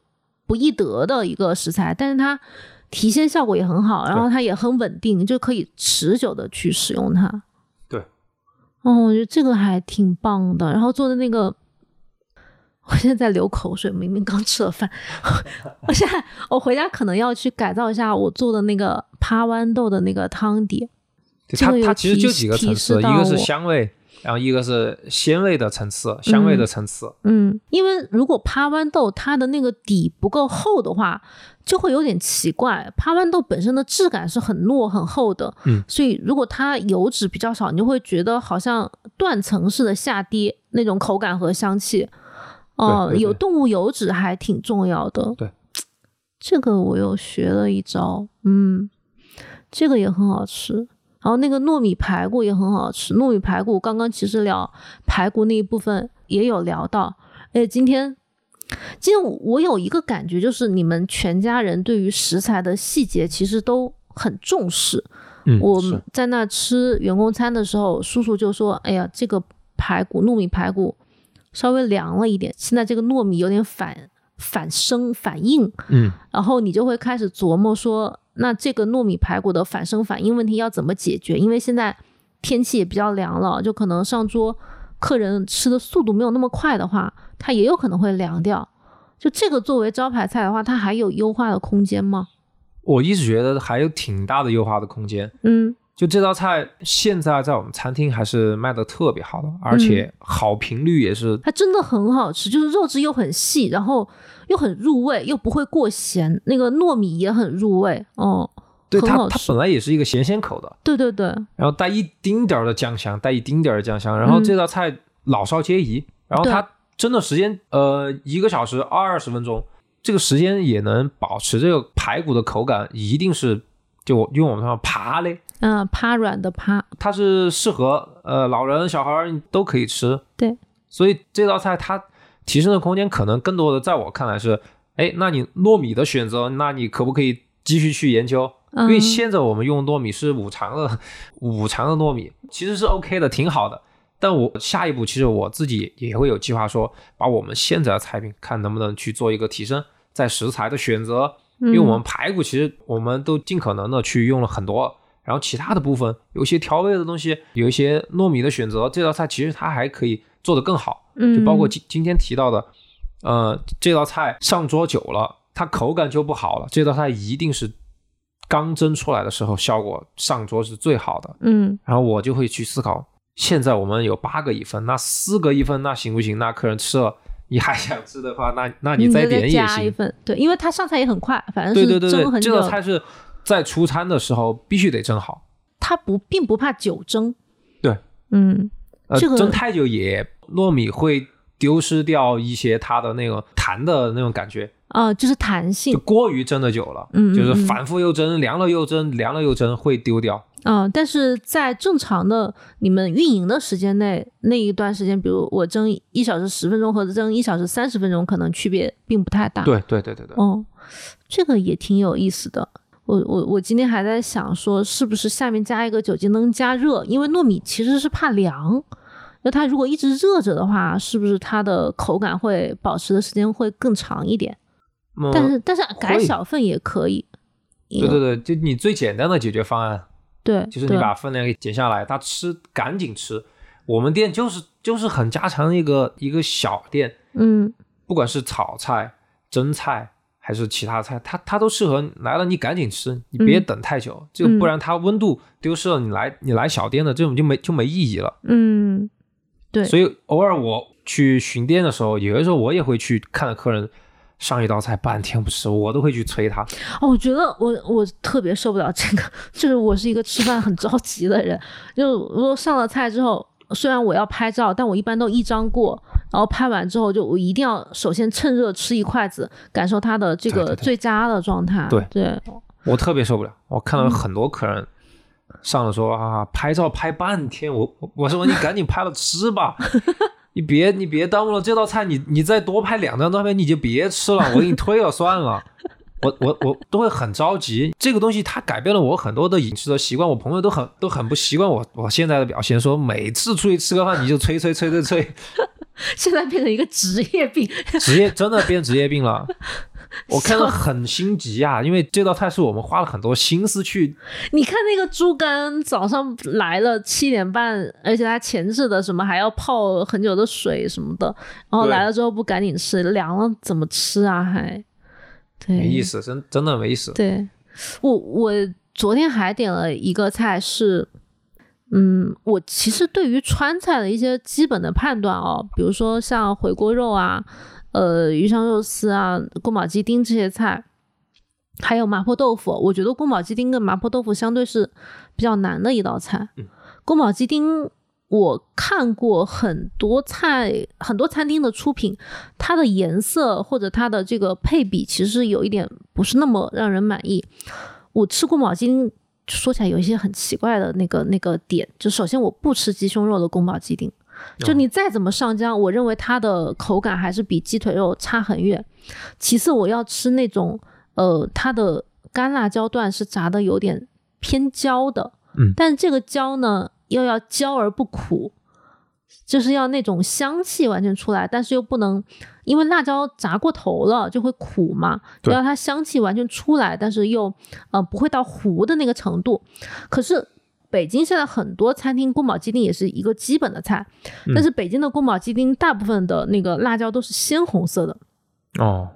不易得的一个食材，但是它提鲜效果也很好，然后它也很稳定，就可以持久的去使用它。对，哦，我觉得这个还挺棒的。然后做的那个，我现在在流口水，明明刚吃了饭，[LAUGHS] 我现在我回家可能要去改造一下我做的那个趴豌豆的那个汤底。它这个有提它其实就几个层提次，一个是示到我香味，然后一个是鲜味的层次，香味的层次。嗯，因为如果趴豌豆它的那个底不够厚的话，就会有点奇怪。趴豌豆本身的质感是很糯很厚的，嗯，所以如果它油脂比较少，你就会觉得好像断层式的下跌那种口感和香气。哦、有动物油脂还挺重要的。对，这个我又学了一招，嗯，这个也很好吃。然后那个糯米排骨也很好吃，糯米排骨刚刚其实聊排骨那一部分也有聊到，哎，今天今天我有一个感觉，就是你们全家人对于食材的细节其实都很重视。嗯，我们在那吃员工餐的时候，叔叔就说：“哎呀，这个排骨糯米排骨稍微凉了一点，现在这个糯米有点反反生反应。”嗯，然后你就会开始琢磨说，那这个糯米排骨的反生反应问题要怎么解决？因为现在天气也比较凉了，就可能上桌客人吃的速度没有那么快的话，它也有可能会凉掉。就这个作为招牌菜的话，它还有优化的空间吗？我一直觉得还有挺大的优化的空间。嗯就这道菜现在在我们餐厅还是卖的特别好的，而且好评率也是。它真的很好吃，就是肉质又很细，然后又很入味，又不会过咸，那个糯米也很入味哦。对它，它本来也是一个咸鲜口的，对对对，然后带一丁点儿的酱香，带一丁点儿的酱香，然后嗯这道菜老少皆宜，然后它蒸的时间呃一个小时二十分钟，这个时间也能保持这个排骨的口感，一定是就用我们说爬嘞，嗯、趴软的趴，它是适合呃老人小孩儿都可以吃，对，所以这道菜它提升的空间可能更多的在我看来是，哎，那你糯米的选择，那你可不可以继续去研究？因为嗯现在我们用糯米是五常的五常的糯米，其实是 OK 的，挺好的。但我下一步其实我自己也会有计划说，把我们现在的菜品看能不能去做一个提升，在食材的选择，因为我们排骨其实我们都尽可能的去用了很多，然后其他的部分有一些调味的东西，有一些糯米的选择，这道菜其实它还可以做得更好，嗯就包括今今天提到的，呃，这道菜上桌久了，它口感就不好了，这道菜一定是刚蒸出来的时候效果上桌是最好的，嗯然后我就会去思考，现在我们有八个一份，那四个一份那行不行？那客人吃了。你还想吃的话，那那你你再点也就加一行。份，对，因为它上菜也很快，反正是对对对对，这道菜是在出餐的时候必须得蒸好。它不并不怕久蒸，对，嗯呃，这个蒸太久也糯米会丢失掉一些它的那个弹的那种感觉，啊、就是弹性就，过于蒸的久了，嗯嗯就是嗯反复又蒸，凉了又蒸，凉了又蒸，会丢掉。啊、但是在正常的你们运营的时间内，那一段时间，比如我蒸一小时十分钟和蒸一小时三十分钟，可能区别并不太大。，对对对对对，哦，这个也挺有意思的。我我我今天还在想说，是不是下面加一个酒精灯加热，因为糯米其实是怕凉，就它如果一直热着的话，是不是它的口感会保持的时间会更长一点？嗯但是但是改小份也可以。对对对，就你最简单的解决方案对，就是你把分量给减下来，他吃赶紧吃。我们店就是就是很家常的一个一个小店，嗯不管是炒菜、蒸菜还是其他菜，它它都适合来了你赶紧吃，你别嗯等太久，就嗯不然它温度丢失了，你来你来小店的这种就没就没意义了。嗯，对，所以偶尔我去巡店的时候，有的时候我也会去看着客人上一道菜半天不吃，我都会去催他。哦，我觉得我我特别受不了这个，[LAUGHS] 就是我是一个吃饭很着急的人，就如果上了菜之后，虽然我要拍照，但我一般都一张过，然后拍完之后就我一定要首先趁热吃一筷子，感受它的这个最佳的状态。对对，我特别受不了，我看嗯到很多客人上了说啊，拍照拍半天，我我我说你赶紧拍了吃吧，[LAUGHS] 你别你别耽误了这道菜，你你再多拍两张照片你就别吃了，我给你退了算了。[LAUGHS] 我我我都会很着急，这个东西它改变了我很多的饮食的习惯，我朋友都很都很不习惯我我现在的表现，说每次出去吃个饭你就催催催催催，[LAUGHS] 现在变成一个职业病。职业真的变职业病了。[LAUGHS] 我看到很心急啊，因为这道菜是我们花了很多心思去你看那个猪肝早上来了七点半，而且它前置的什么还要泡很久的水什么的，然后来了之后不赶紧吃，凉了怎么吃啊？还对，没意思，真真的没意思。对我，我昨天还点了一个菜是，嗯，我其实对于川菜的一些基本的判断哦，比如说像回锅肉啊，呃，鱼香肉丝啊，宫保鸡丁这些菜，还有麻婆豆腐，我觉得宫保鸡丁跟麻婆豆腐相对是比较难的一道菜。嗯宫保鸡丁。我看过很多菜，很多餐厅的出品，它的颜色或者它的这个配比，其实有一点不是那么让人满意。我吃宫保鸡丁，说起来有一些很奇怪的那个那个点，就首先我不吃鸡胸肉的宫保鸡丁，就你再怎么上浆，我认为它的口感还是比鸡腿肉差很远。其次，我要吃那种呃，它的干辣椒段是炸的有点偏焦的，嗯。但是这个焦呢又要焦而不苦，就是要那种香气完全出来，但是又不能，因为辣椒炸过头了就会苦嘛，对。要它香气完全出来，但是又呃不会到糊的那个程度。可是北京现在很多餐厅宫保鸡丁也是一个基本的菜，但是北京的宫保鸡丁大部分的那个辣椒都是鲜红色的，哦，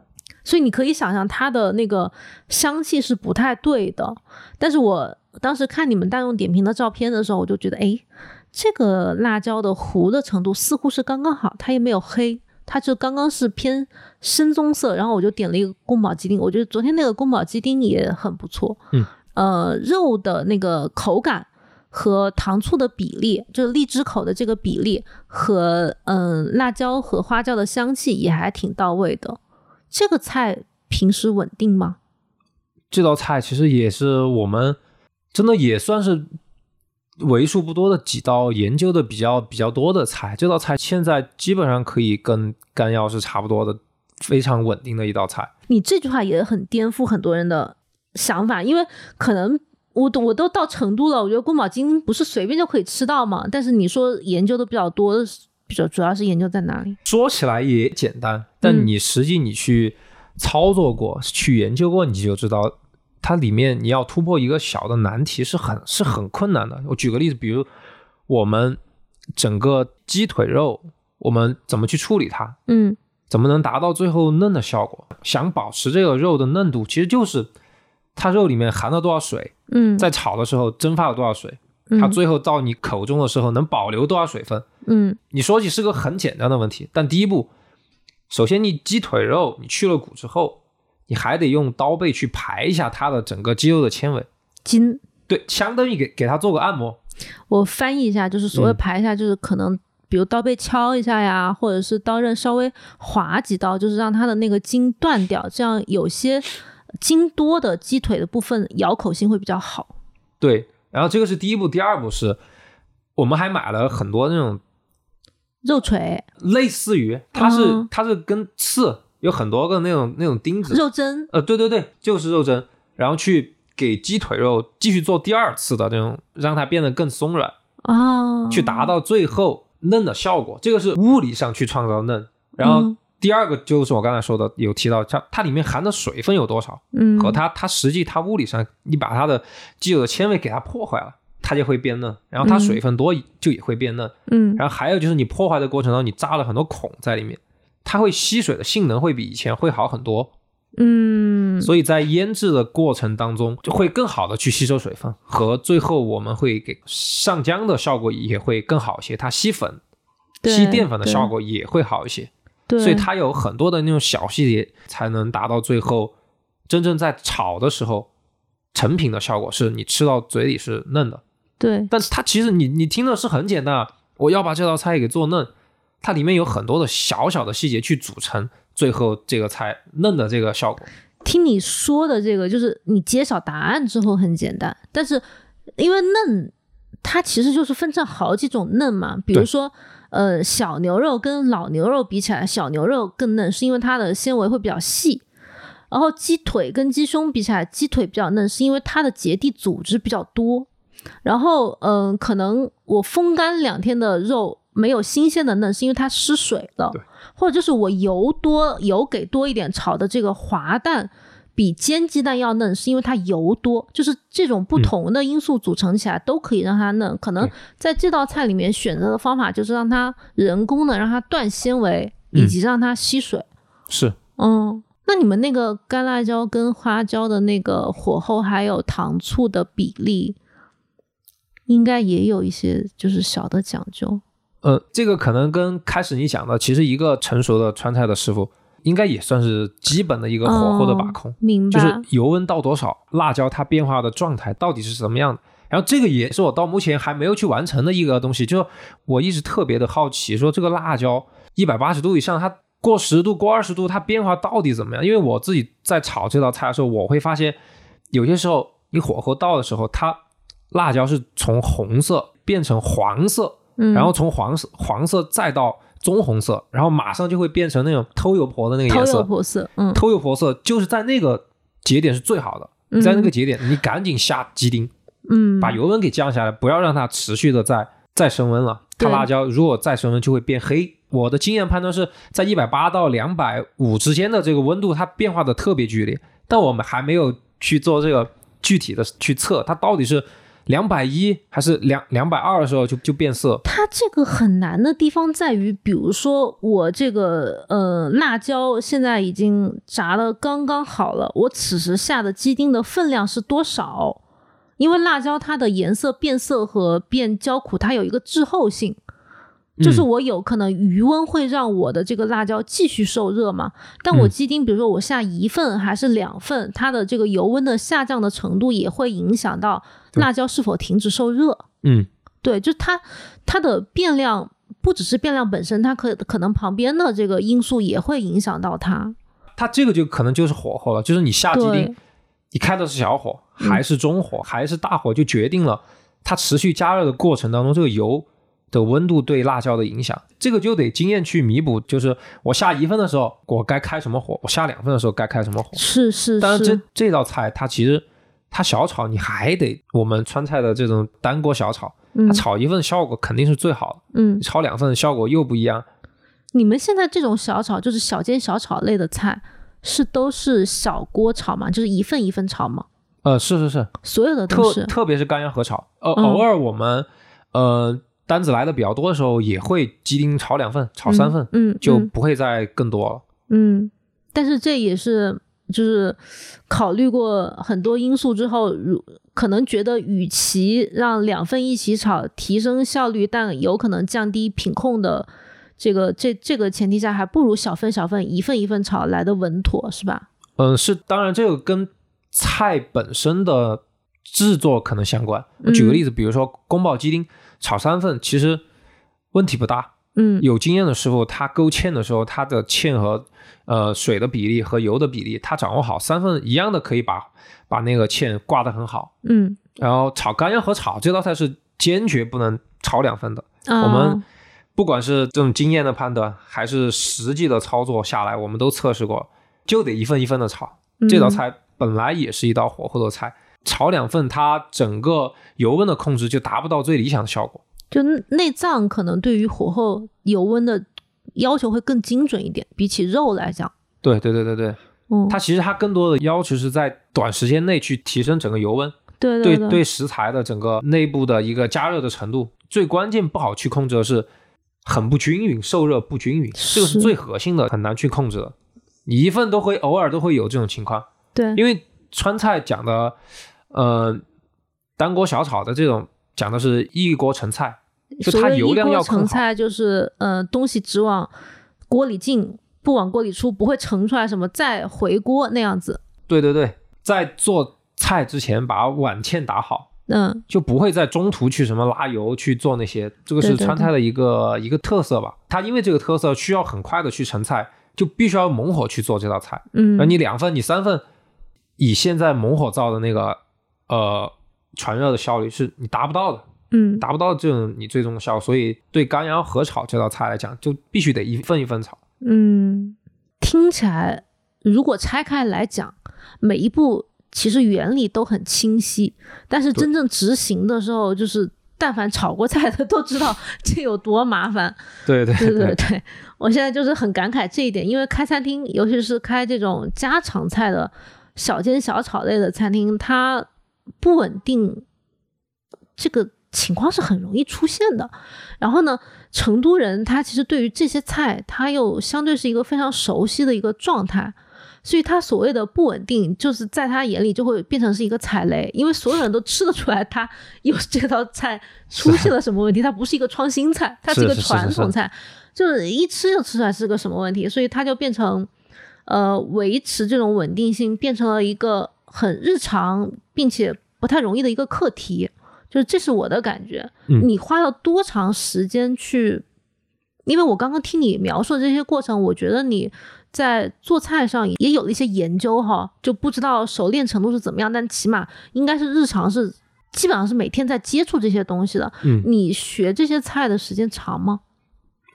所以你可以想象它的那个香气是不太对的。但是我当时看你们大众点评的照片的时候，我就觉得，哎，这个辣椒的糊的程度似乎是刚刚好，它也没有黑，它就刚刚是偏深棕色。然后我就点了一个宫保鸡丁，我觉得昨天那个宫保鸡丁也很不错。嗯，呃，肉的那个口感。和糖醋的比例，就是荔枝口的这个比例和嗯辣椒和花椒的香气也还挺到位的。这个菜平时稳定吗？这道菜其实也是我们真的也算是为数不多的几道研究的比较比较多的菜。这道菜现在基本上可以跟干药是差不多的，非常稳定的一道菜。你这句话也很颠覆很多人的想法，因为可能我都我都到成都了，我觉得宫保鸡丁不是随便就可以吃到嘛。但是你说研究的比较多，比较主要是研究在哪里？说起来也简单，但嗯你实际你去操作过、去研究过，你就知道它里面你要突破一个小的难题是很是很困难的。我举个例子，比如我们整个鸡腿肉，我们怎么去处理它？嗯怎么能达到最后嫩的效果？想保持这个肉的嫩度，其实就是它肉里面含了多少水，嗯，在炒的时候蒸发了多少水，嗯它最后到你口中的时候能保留多少水分。嗯你说起是个很简单的问题，但第一步，首先你鸡腿肉你去了骨之后，你还得用刀背去排一下它的整个肌肉的纤维，筋。对，相当于给给它做个按摩。我翻译一下，就是所谓嗯排一下，就是可能比如刀背敲一下呀，或者是刀刃稍微划几刀，就是让它的那个筋断掉，这样有些筋多的鸡腿的部分咬口性会比较好。对，然后这个是第一步，第二步是我们还买了很多那种肉锤、类似于它是、嗯。它是跟刺有很多个那种那种钉子，肉针，呃，对对对，就是肉针，然后去给鸡腿肉继续做第二次的那种，让它变得更松软，啊，去达到最后嫩的效果，这个是物理上去创造嫩。然后嗯第二个就是我刚才说的，有提到它它里面含的水分有多少，嗯和它它实际它物理上，你把它的既有的纤维给它破坏了，它就会变嫩，然后它嗯水分多就也会变嫩。嗯然后还有就是你破坏的过程中，你扎了很多孔在里面，它会吸水的性能会比以前会好很多。嗯所以在腌制的过程当中，就会更好的去吸收水分，和最后我们会给上浆的效果也会更好一些。它吸粉、对吸淀粉的效果也会好一些。对，所以它有很多的那种小细节，才能达到最后真正在炒的时候成品的效果，是你吃到嘴里是嫩的。对但是它其实你你听的是很简单，啊，我要把这道菜给做嫩，它里面有很多的小小的细节去组成最后这个菜嫩的这个效果。听你说的这个，就是你揭晓答案之后很简单，但是因为嫩，它其实就是分成好几种嫩嘛。比如对说，呃，小牛肉跟老牛肉比起来，小牛肉更嫩，是因为它的纤维会比较细。然后鸡腿跟鸡胸比起来，鸡腿比较嫩，是因为它的结缔组织比较多。然后，嗯、可能我风干两天的肉没有新鲜的嫩，是因为它失水了，或者就是我油多油给多一点炒的这个滑蛋比煎鸡蛋要嫩，是因为它油多，就是这种不同的因素组成起来都可以让它嫩。可能在这道菜里面选择的方法就是让它人工的让它断纤维，以及让它吸水。是，嗯，那你们那个干辣椒跟花椒的那个火候还有糖醋的比例，应该也有一些就是小的讲究。呃，这个可能跟开始你讲的，其实一个成熟的川菜的师傅，应该也算是基本的一个火候的把控。哦明白，就是油温到多少，辣椒它变化的状态到底是什么样的。然后这个也是我到目前还没有去完成的一个东西，就是我一直特别的好奇，说这个辣椒一百八十度以上，它过十度、过二十度，它变化到底怎么样？因为我自己在炒这道菜的时候，我会发现有些时候你火候到的时候，它辣椒是从红色变成黄色，嗯，然后从黄色黄色再到棕红色，然后马上就会变成那种偷油婆的那个偷油颜色。婆色，嗯，偷油婆色就是在那个节点是最好的，嗯在那个节点你赶紧下鸡丁，嗯，把油温给降下来，不要让它持续的再再升温了。它辣椒如果再升温就会变黑。我的经验判断是在一百八到两百五之间的这个温度，它变化的特别剧烈，但我们还没有去做这个具体的去测它到底是两百一还是两两百二的时候就就变色。它这个很难的地方在于，比如说我这个呃辣椒现在已经炸的刚刚好了，我此时下的鸡丁的分量是多少？因为辣椒它的颜色变色和变焦苦，它有一个滞后性，就是我有可能余温会让我的这个辣椒继续受热嘛。但我嗯鸡丁，比如说我下一份还是两份，它的这个油温的下降的程度也会影响到辣椒是否停止受热。嗯，对，就它它的变量不只是变量本身，它可可能旁边的这个因素也会影响到它。它这个就可能就是火候了，就是你下鸡丁，你开的是小火还是中火、还是大火，就决定了它持续加热的过程当中，这个油的温度对辣椒的影响。这个就得经验去弥补，就是我下一份的时候，我该开什么火；我下两份的时候该开什么火。是是当然这，是，这道菜它其实它小炒你还得我们川菜的这种单锅小炒，嗯它炒一份效果肯定是最好的，嗯，炒两份效果又不一样。你们现在这种小炒就是小煎小炒类的菜，是都是小锅炒吗？就是一份一份炒吗？呃，是是是，所有的都是，特别是干煸和炒，呃，嗯偶尔我们呃单子来的比较多的时候，也会鸡丁炒两份、炒三份，嗯，嗯就嗯不会再更多了。嗯，但是这也是就是考虑过很多因素之后，如可能觉得与其让两份一起炒提升效率，但有可能降低品控的这个这这个前提下，还不如小份小份一份一份炒来的稳妥，是吧？嗯、是，当然这个跟菜本身的制作可能相关。我举个嗯例子，比如说宫保鸡丁炒三份，其实问题不大。嗯有经验的师傅，他勾芡的时候，他的芡和呃水的比例和油的比例，他掌握好，三份一样的可以把把那个芡挂得很好。嗯，然后炒干煸和炒这道菜是坚决不能炒两份的。啊我们不管是这种经验的判断，还是实际的操作下来，我们都测试过，就得一份一份的炒。这道嗯菜本来也是一道火候的菜，炒两份，它整个油温的控制就达不到最理想的效果。就内脏可能对于火候油温的要求会更精准一点，比起肉来讲。对对对对对，嗯，它其实它更多的要求是在短时间内去提升整个油温，对对对对食材的整个内部的一个加热的程度。最关键不好去控制的是很不均匀，受热不均匀，这个是是最核心的，很难去控制的。你一份都会偶尔都会有这种情况，对，因为川菜讲的，呃，单锅小炒的这种讲的是一锅成菜，就它油量要。成菜就是呃东西只往锅里进，不往锅里出，不会盛出来什么再回锅那样子。对对对，在做菜之前把碗芡打好，嗯，就不会在中途去什么拉油去做那些，这个是川菜的一个一个特色吧。它因为这个特色需要很快的去成菜，就必须要猛火去做这道菜。嗯，而你两份、你三份，以现在猛火灶的那个呃传热的效率，是你达不到的，嗯达不到这种你最终的效果。所以对干腰合炒这道菜来讲，就必须得一份一份炒。嗯，听起来如果拆开来讲，每一步其实原理都很清晰，但是真正执行的时候，就是但凡炒过菜的都知道这有多麻烦。对对对对对，我现在就是很感慨这一点，因为开餐厅，尤其是开这种家常菜的小煎小炒类的餐厅，它不稳定，这个情况是很容易出现的。然后呢，成都人他其实对于这些菜，他又相对是一个非常熟悉的一个状态。所以他所谓的不稳定，就是在他眼里就会变成是一个踩雷，因为所有人都吃得出来，他 [LAUGHS] 有这道菜出现了什么问题，它不是一个创新菜，它是一个是是是是传统菜，就是一吃就吃出来是个什么问题，所以它就变成，呃，维持这种稳定性变成了一个很日常并且不太容易的一个课题，就是这是我的感觉。嗯你花了多长时间去？因为我刚刚听你描述的这些过程，我觉得你在做菜上也有了一些研究哈，就不知道熟练程度是怎么样，但起码应该是日常是基本上是每天在接触这些东西的。嗯你学这些菜的时间长吗？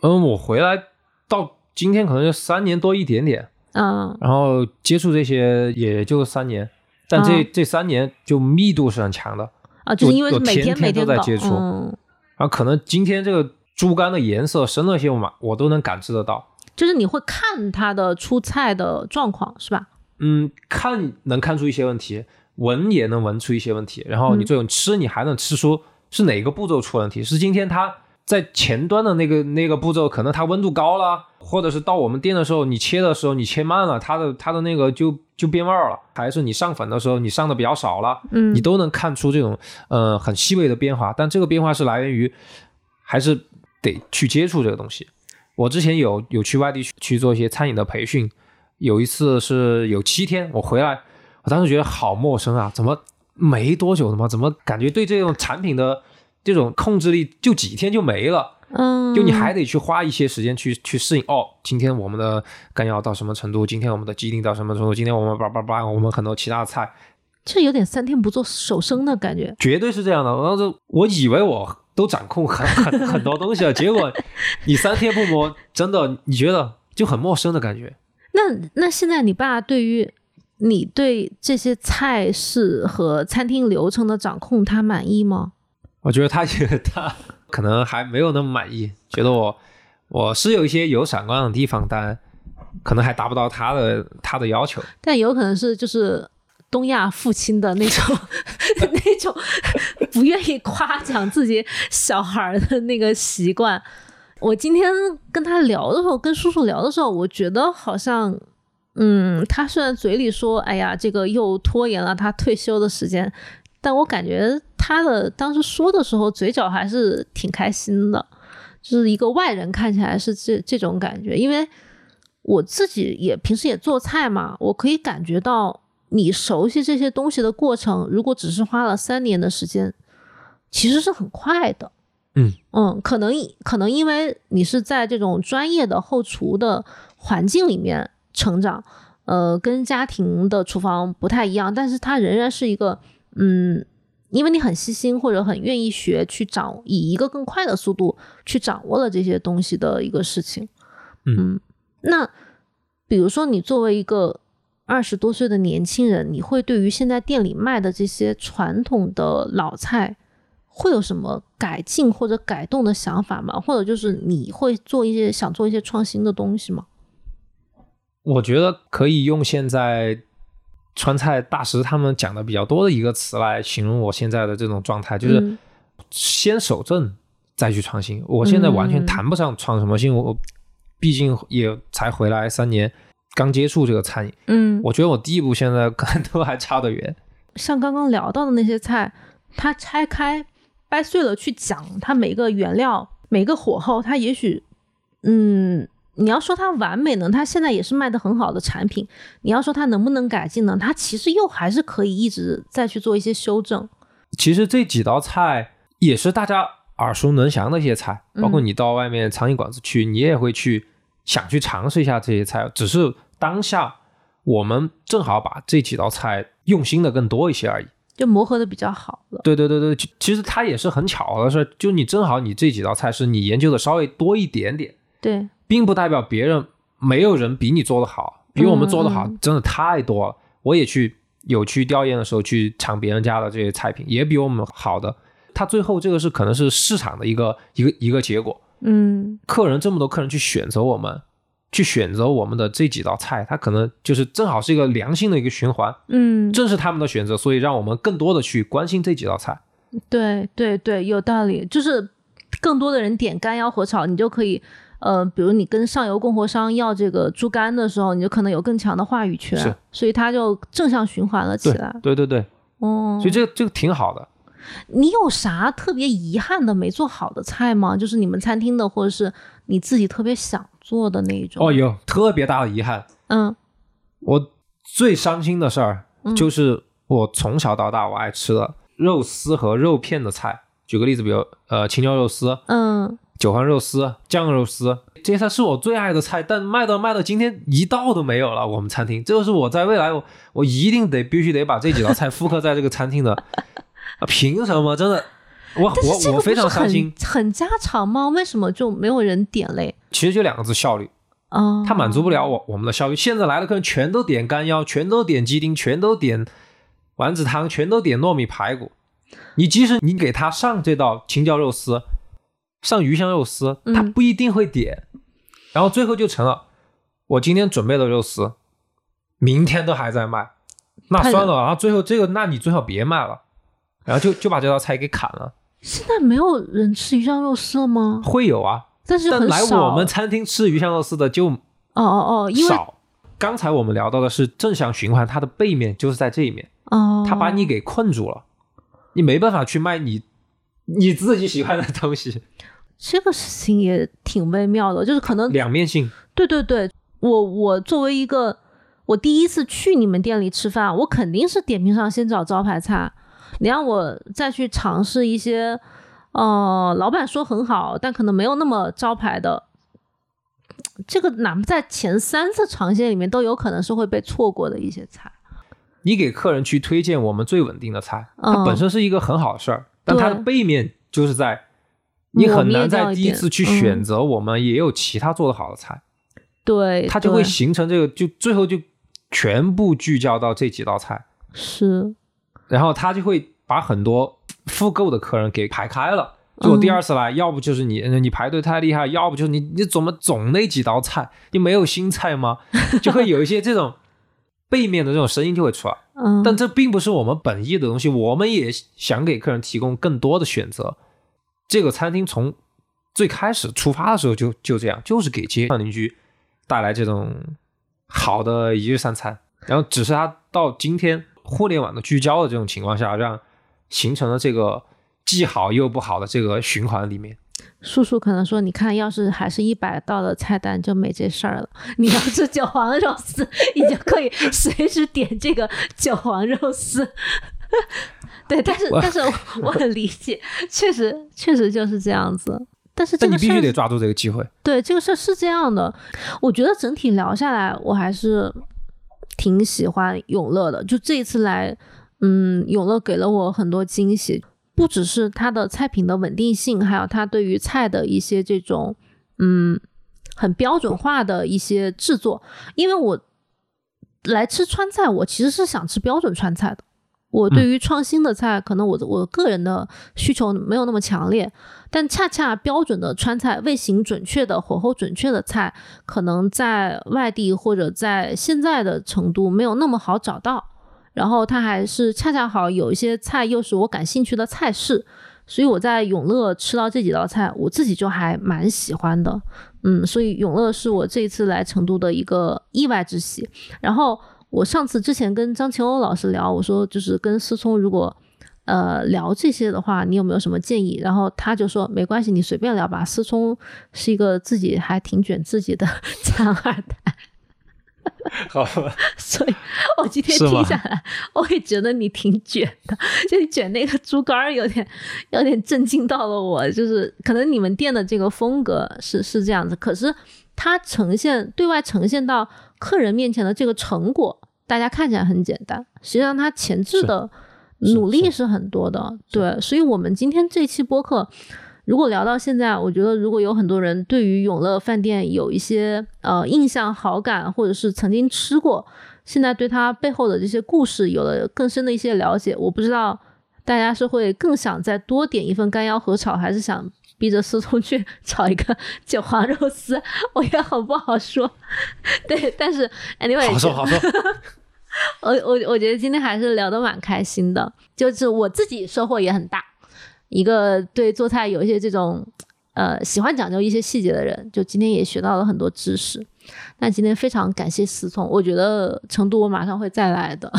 嗯，我回来到今天可能就三年多一点点，嗯然后接触这些也就三年，但这、啊这三年就密度是很强的。啊，就是因为是每天天每天都在接触嗯，然后可能今天这个猪肝的颜色深了些，我嘛我都能感知得到。就是你会看它的出菜的状况是吧？嗯，看能看出一些问题，闻也能闻出一些问题，然后你嗯最后吃你还能吃出是哪个步骤出问题，是今天它在前端的那个那个步骤，可能它温度高了，或者是到我们店的时候你切的时候你切慢了，它的它的那个就就变味儿了，还是你上粉的时候你上的比较少了，嗯你都能看出这种呃很细微的变化，但这个变化是来源于还是得去接触这个东西。我之前有有去外地去去做一些餐饮的培训，有一次是有七天，我回来，我当时觉得好陌生啊，怎么没多久，怎么怎么感觉对这种产品的这种控制力就几天就没了，嗯，就你还得去花一些时间去去适应。哦，今天我们的干药到什么程度？今天我们的鸡丁到什么程度？今天我们叭叭叭，我们很多其他的菜，这有点三天不做手生的感觉。绝对是这样的。当时我以为我都掌控很 [LAUGHS] 很很多东西了，结果你三天不摸，真的你觉得就很陌生的感觉。那那现在你爸对于你对这些菜式和餐厅流程的掌控，他满意吗？我觉得他觉得 [LAUGHS] 他可能还没有那么满意，觉得我我是有一些有闪光的地方，但可能还达不到他的他的要求。但有可能是就是东亚父亲的那种 [LAUGHS] 那种不愿意夸奖自己小孩儿的那个习惯。我今天跟他聊的时候，跟叔叔聊的时候，我觉得好像，嗯，他虽然嘴里说，哎呀，这个又拖延了他退休的时间，但我感觉他的当时说的时候，嘴角还是挺开心的，就是一个外人看起来是这这种感觉，因为我自己也平时也做菜嘛，我可以感觉到你熟悉这些东西的过程，如果只是花了三年的时间，其实是很快的。嗯嗯，可能可能因为你是在这种专业的后厨的环境里面成长，呃，跟家庭的厨房不太一样，但是它仍然是一个，嗯，因为你很细心或者很愿意学，去掌以一个更快的速度去掌握了这些东西的一个事情。嗯那比如说你作为一个二十多岁的年轻人，你会对于现在店里卖的这些传统的老菜会有什么改进或者改动的想法吗？或者就是你会做一些想做一些创新的东西吗？我觉得可以用现在川菜大师他们讲的比较多的一个词来形容我现在的这种状态，就是嗯先守正再去创新。我现在完全嗯谈不上创什么新，我毕竟也才回来三年，刚接触这个餐饮，嗯，我觉得我第一步现在可能都还差得远。像刚刚聊到的那些菜，它拆开掰碎了去讲，它每个原料、每个火候，它也许，嗯，你要说它完美呢，它现在也是卖的很好的产品。你要说它能不能改进呢？它其实又还是可以一直再去做一些修正。其实这几道菜也是大家耳熟能详的一些菜，包括嗯你到外面苍蝇馆子去，你也会去想去尝试一下这些菜。只是当下我们正好把这几道菜用心的更多一些而已。就磨合的比较好了，对对对对，其其实它也是很巧的事，就你正好你这几道菜是你研究的稍微多一点点，对，并不代表别人没有人比你做的好，比我们做的好、嗯真的太多了。我也去有去调研的时候去尝别人家的这些菜品，也比我们好的。他最后这个是可能是市场的一个一个一个结果，嗯客人这么多客人去选择我们，去选择我们的这几道菜，它可能就是正好是一个良性的一个循环，嗯，正是他们的选择，所以让我们更多的去关心这几道菜。对对对，有道理。就是更多的人点干腰火炒，你就可以，呃，比如你跟上游供货商要这个猪肝的时候，你就可能有更强的话语权，是所以它就正向循环了起来。对对对，哦，所以这个这个挺好的。你有啥特别遗憾的没做好的菜吗？就是你们餐厅的，或者是你自己特别想做的那一种？哦，有特别大的遗憾。嗯我最伤心的事儿嗯就是我从小到大我爱吃的肉丝和肉片的菜。举个例子，比如呃青椒肉丝、嗯，韭黄肉丝、酱肉丝，这些菜是我最爱的菜，但卖到卖到今天一道都没有了。我们餐厅，这个是我在未来我我一定得必须得把这几道菜复刻在这个餐厅的。[LAUGHS] 啊，凭什么？真的，我我我非常伤心。很家常吗？为什么就没有人点嘞？其实就两个字：效率。啊、它满足不了我我们的效率。现在来的客人全都点干腰，全都点鸡丁，全都点丸子汤，全都点糯米排骨。你即使你给他上这道青椒肉丝，上鱼香肉丝，嗯他不一定会点。然后最后就成了，我今天准备的肉丝，明天都还在卖，那算了。然后最后这个，那你最好别卖了，然后就就把这道菜给砍了。现在没有人吃鱼香肉丝了吗？会有啊，但是但来。我们餐厅吃鱼香肉丝的就哦哦哦，因为少。刚才我们聊到的是正向循环，它的背面就是在这一面，哦，它把你给困住了，你没办法去卖你你自己喜欢的东西，这个事情也挺微妙的，就是可能两面性。对对对，我我作为一个我第一次去你们店里吃饭，我肯定是点评上先找招牌菜。你让我再去尝试一些，呃，老板说很好，但可能没有那么招牌的，这个哪怕在前三次尝鲜里面都有可能是会被错过的一些菜。你给客人去推荐我们最稳定的菜，它嗯本身是一个很好的事儿，但它的背面就是在你很难在第一次去选择我们也有其他做的好的菜，对，它就会形成这个，就最后就全部聚焦到这几道菜。是，然后他就会把很多复购的客人给排开了。就我第二次来，要不就是你你排队太厉害，要不就是你你怎么总那几道菜，你没有新菜吗？[LAUGHS] 就会有一些这种背面的这种声音就会出来。嗯，但这并不是我们本意的东西，我们也想给客人提供更多的选择。这个餐厅从最开始出发的时候就就这样，就是给街坊邻居带来这种好的一日三餐。然后只是它到今天互联网的聚焦的这种情况下，让形成了这个既好又不好的这个循环里面。叔叔可能说：“你看，要是还是一百道的菜单就没这事儿了。你要吃韭黄肉丝，[LAUGHS] 你就可以随时点这个韭黄肉丝。[LAUGHS] 对，但是但是我我很理解，确实确实就是这样子。但是这但你必个事儿须得抓住这个机会。对这个事儿是这样的，我觉得整体聊下来，我还是挺喜欢永乐的。就这一次来，嗯，永乐给了我很多惊喜，不只是它的菜品的稳定性，还有它对于菜的一些这种嗯很标准化的一些制作。因为我来吃川菜，我其实是想吃标准川菜的。我对于创新的菜，可能我我个人的需求没有那么强烈，但恰恰标准的川菜、味型准确的、火候准确的菜，可能在外地或者在现在的成都没有那么好找到。然后它还是恰恰好有一些菜又是我感兴趣的菜式，所以我在永乐吃到这几道菜，我自己就还蛮喜欢的。嗯，所以永乐是我这一次来成都的一个意外之喜。然后。我上次之前跟张晴欧老师聊，我说就是跟思聪如果呃聊这些的话，你有没有什么建议？然后他就说没关系，你随便聊吧。思聪是一个自己还挺卷自己的 [LAUGHS] 餐二代，[LAUGHS] 好，所以我今天听下来，我也觉得你挺卷的，就你卷那个猪肝有点有点震惊到了我。就是可能你们店的这个风格是是这样子，可是它呈现对外呈现到客人面前的这个成果。大家看起来很简单，实际上它前置的努力是很多的。对，所以，我们今天这期播客，如果聊到现在，我觉得如果有很多人对于永乐饭店有一些呃印象、好感，或者是曾经吃过，现在对它背后的这些故事有了更深的一些了解，我不知道大家是会更想再多点一份干腰和炒，还是想逼着思聪去 [LAUGHS] 炒一个 [LAUGHS] 韭黄肉丝，我也很不好说。[LAUGHS] 对，但是 anyway，好说好说。我我我觉得今天还是聊得蛮开心的，就是我自己收获也很大。一个对做菜有一些这种呃喜欢讲究一些细节的人，就今天也学到了很多知识。那今天非常感谢思聪，我觉得成都我马上会再来的。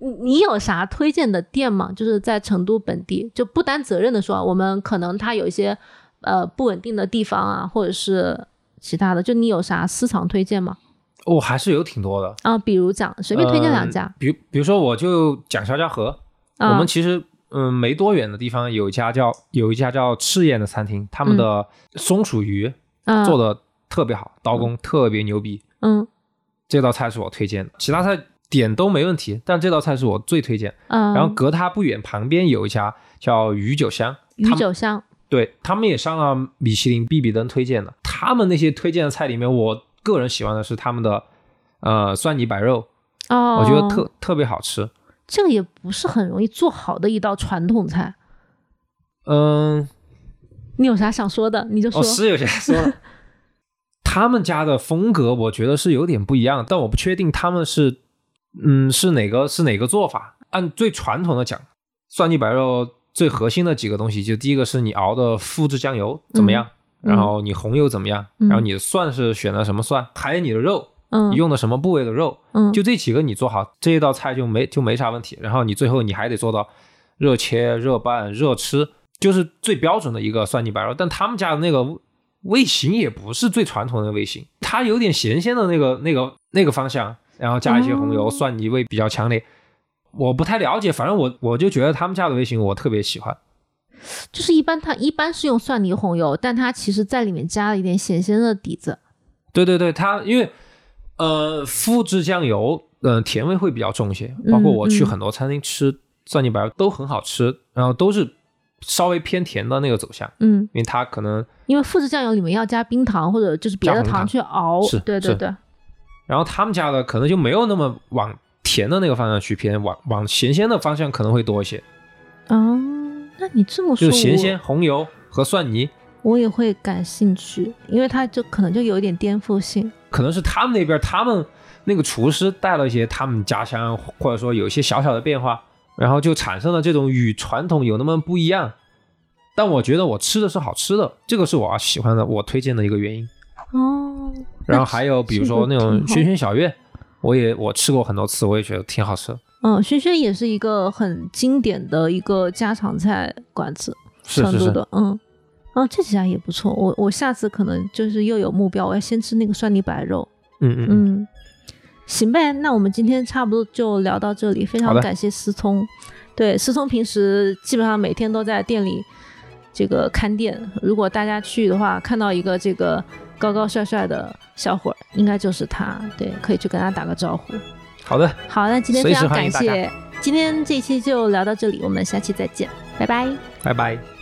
你你有啥推荐的店吗？就是在成都本地，就不担责任的说，我们可能它有一些呃不稳定的地方啊，或者是其他的，就你有啥私藏推荐吗？哦，还是有挺多的啊，比如讲随便推荐两家，比比如说我就讲肖家河，我们其实嗯没多远的地方有一家叫有一家叫赤焰的餐厅，他们的松鼠鱼做的特别好，刀工特别牛逼，嗯，这道菜是我推荐的，其他菜点都没问题，但这道菜是我最推荐。嗯，然后隔它不远旁边有一家叫鱼酒香，鱼酒香，对他们也上了米其林必比登推荐的，他们那些推荐的菜里面我。个人喜欢的是他们的，呃，蒜泥白肉，哦，我觉得特特别好吃。这个也不是很容易做好的一道传统菜。嗯，你有啥想说的？你就说。是有啥说。[LAUGHS] 他们家的风格我觉得是有点不一样，但我不确定他们是，嗯，是哪个是哪个做法。按最传统的讲，蒜泥白肉最核心的几个东西，就第一个是你熬的复制酱油怎么样？然后你红油怎么样？然后你的蒜是选的什么蒜？还有你的肉，嗯，你用的什么部位的肉？嗯，就这几个你做好这一道菜就没就没啥问题。然后你最后你还得做到热切、热拌、热吃，就是最标准的一个蒜泥白肉。但他们家的那个味型也不是最传统的味型，它有点咸鲜的那个那个那个方向，然后加一些红油，蒜泥味比较强烈。我不太了解，反正我我就觉得他们家的味型我特别喜欢。就是一般，它一般是用蒜泥红油，但它其实在里面加了一点咸鲜的底子。对对对，它因为呃复制酱油，嗯，甜味会比较重一些。包括我去很多餐厅吃蒜泥白肉都很好吃，然后都是稍微偏甜的那个走向。嗯，因为它可能因为复制酱油里面要加冰糖或者就是别的糖去熬。是，对对对。然后他们家的可能就没有那么往甜的那个方向去偏，往往咸鲜的方向可能会多一些。哦。那你这么说，就咸鲜红油和蒜泥，我也会感兴趣，因为它就可能就有一点颠覆性。可能是他们那边，他们那个厨师带了一些他们家乡，或者说有一些小小的变化，然后就产生了这种与传统有那么不一样。但我觉得我吃的是好吃的，这个是我喜欢的，我推荐的一个原因。哦。然后还有比如说那种轩轩小月，我也我吃过很多次，我也觉得挺好吃。嗯，轩轩也是一个很经典的一个家常菜馆子，成都的。嗯，哦，这几家也不错。我我下次可能就是又有目标，我要先吃那个蒜泥白肉。嗯嗯嗯，行呗。那我们今天差不多就聊到这里，非常感谢思聪。对，思聪平时基本上每天都在店里这个看店。如果大家去的话，看到一个这个高高帅帅的小伙儿，应该就是他。对，可以去跟他打个招呼。好的，好，那今天非常感谢，今天这期就聊到这里，我们下期再见，拜拜，拜拜。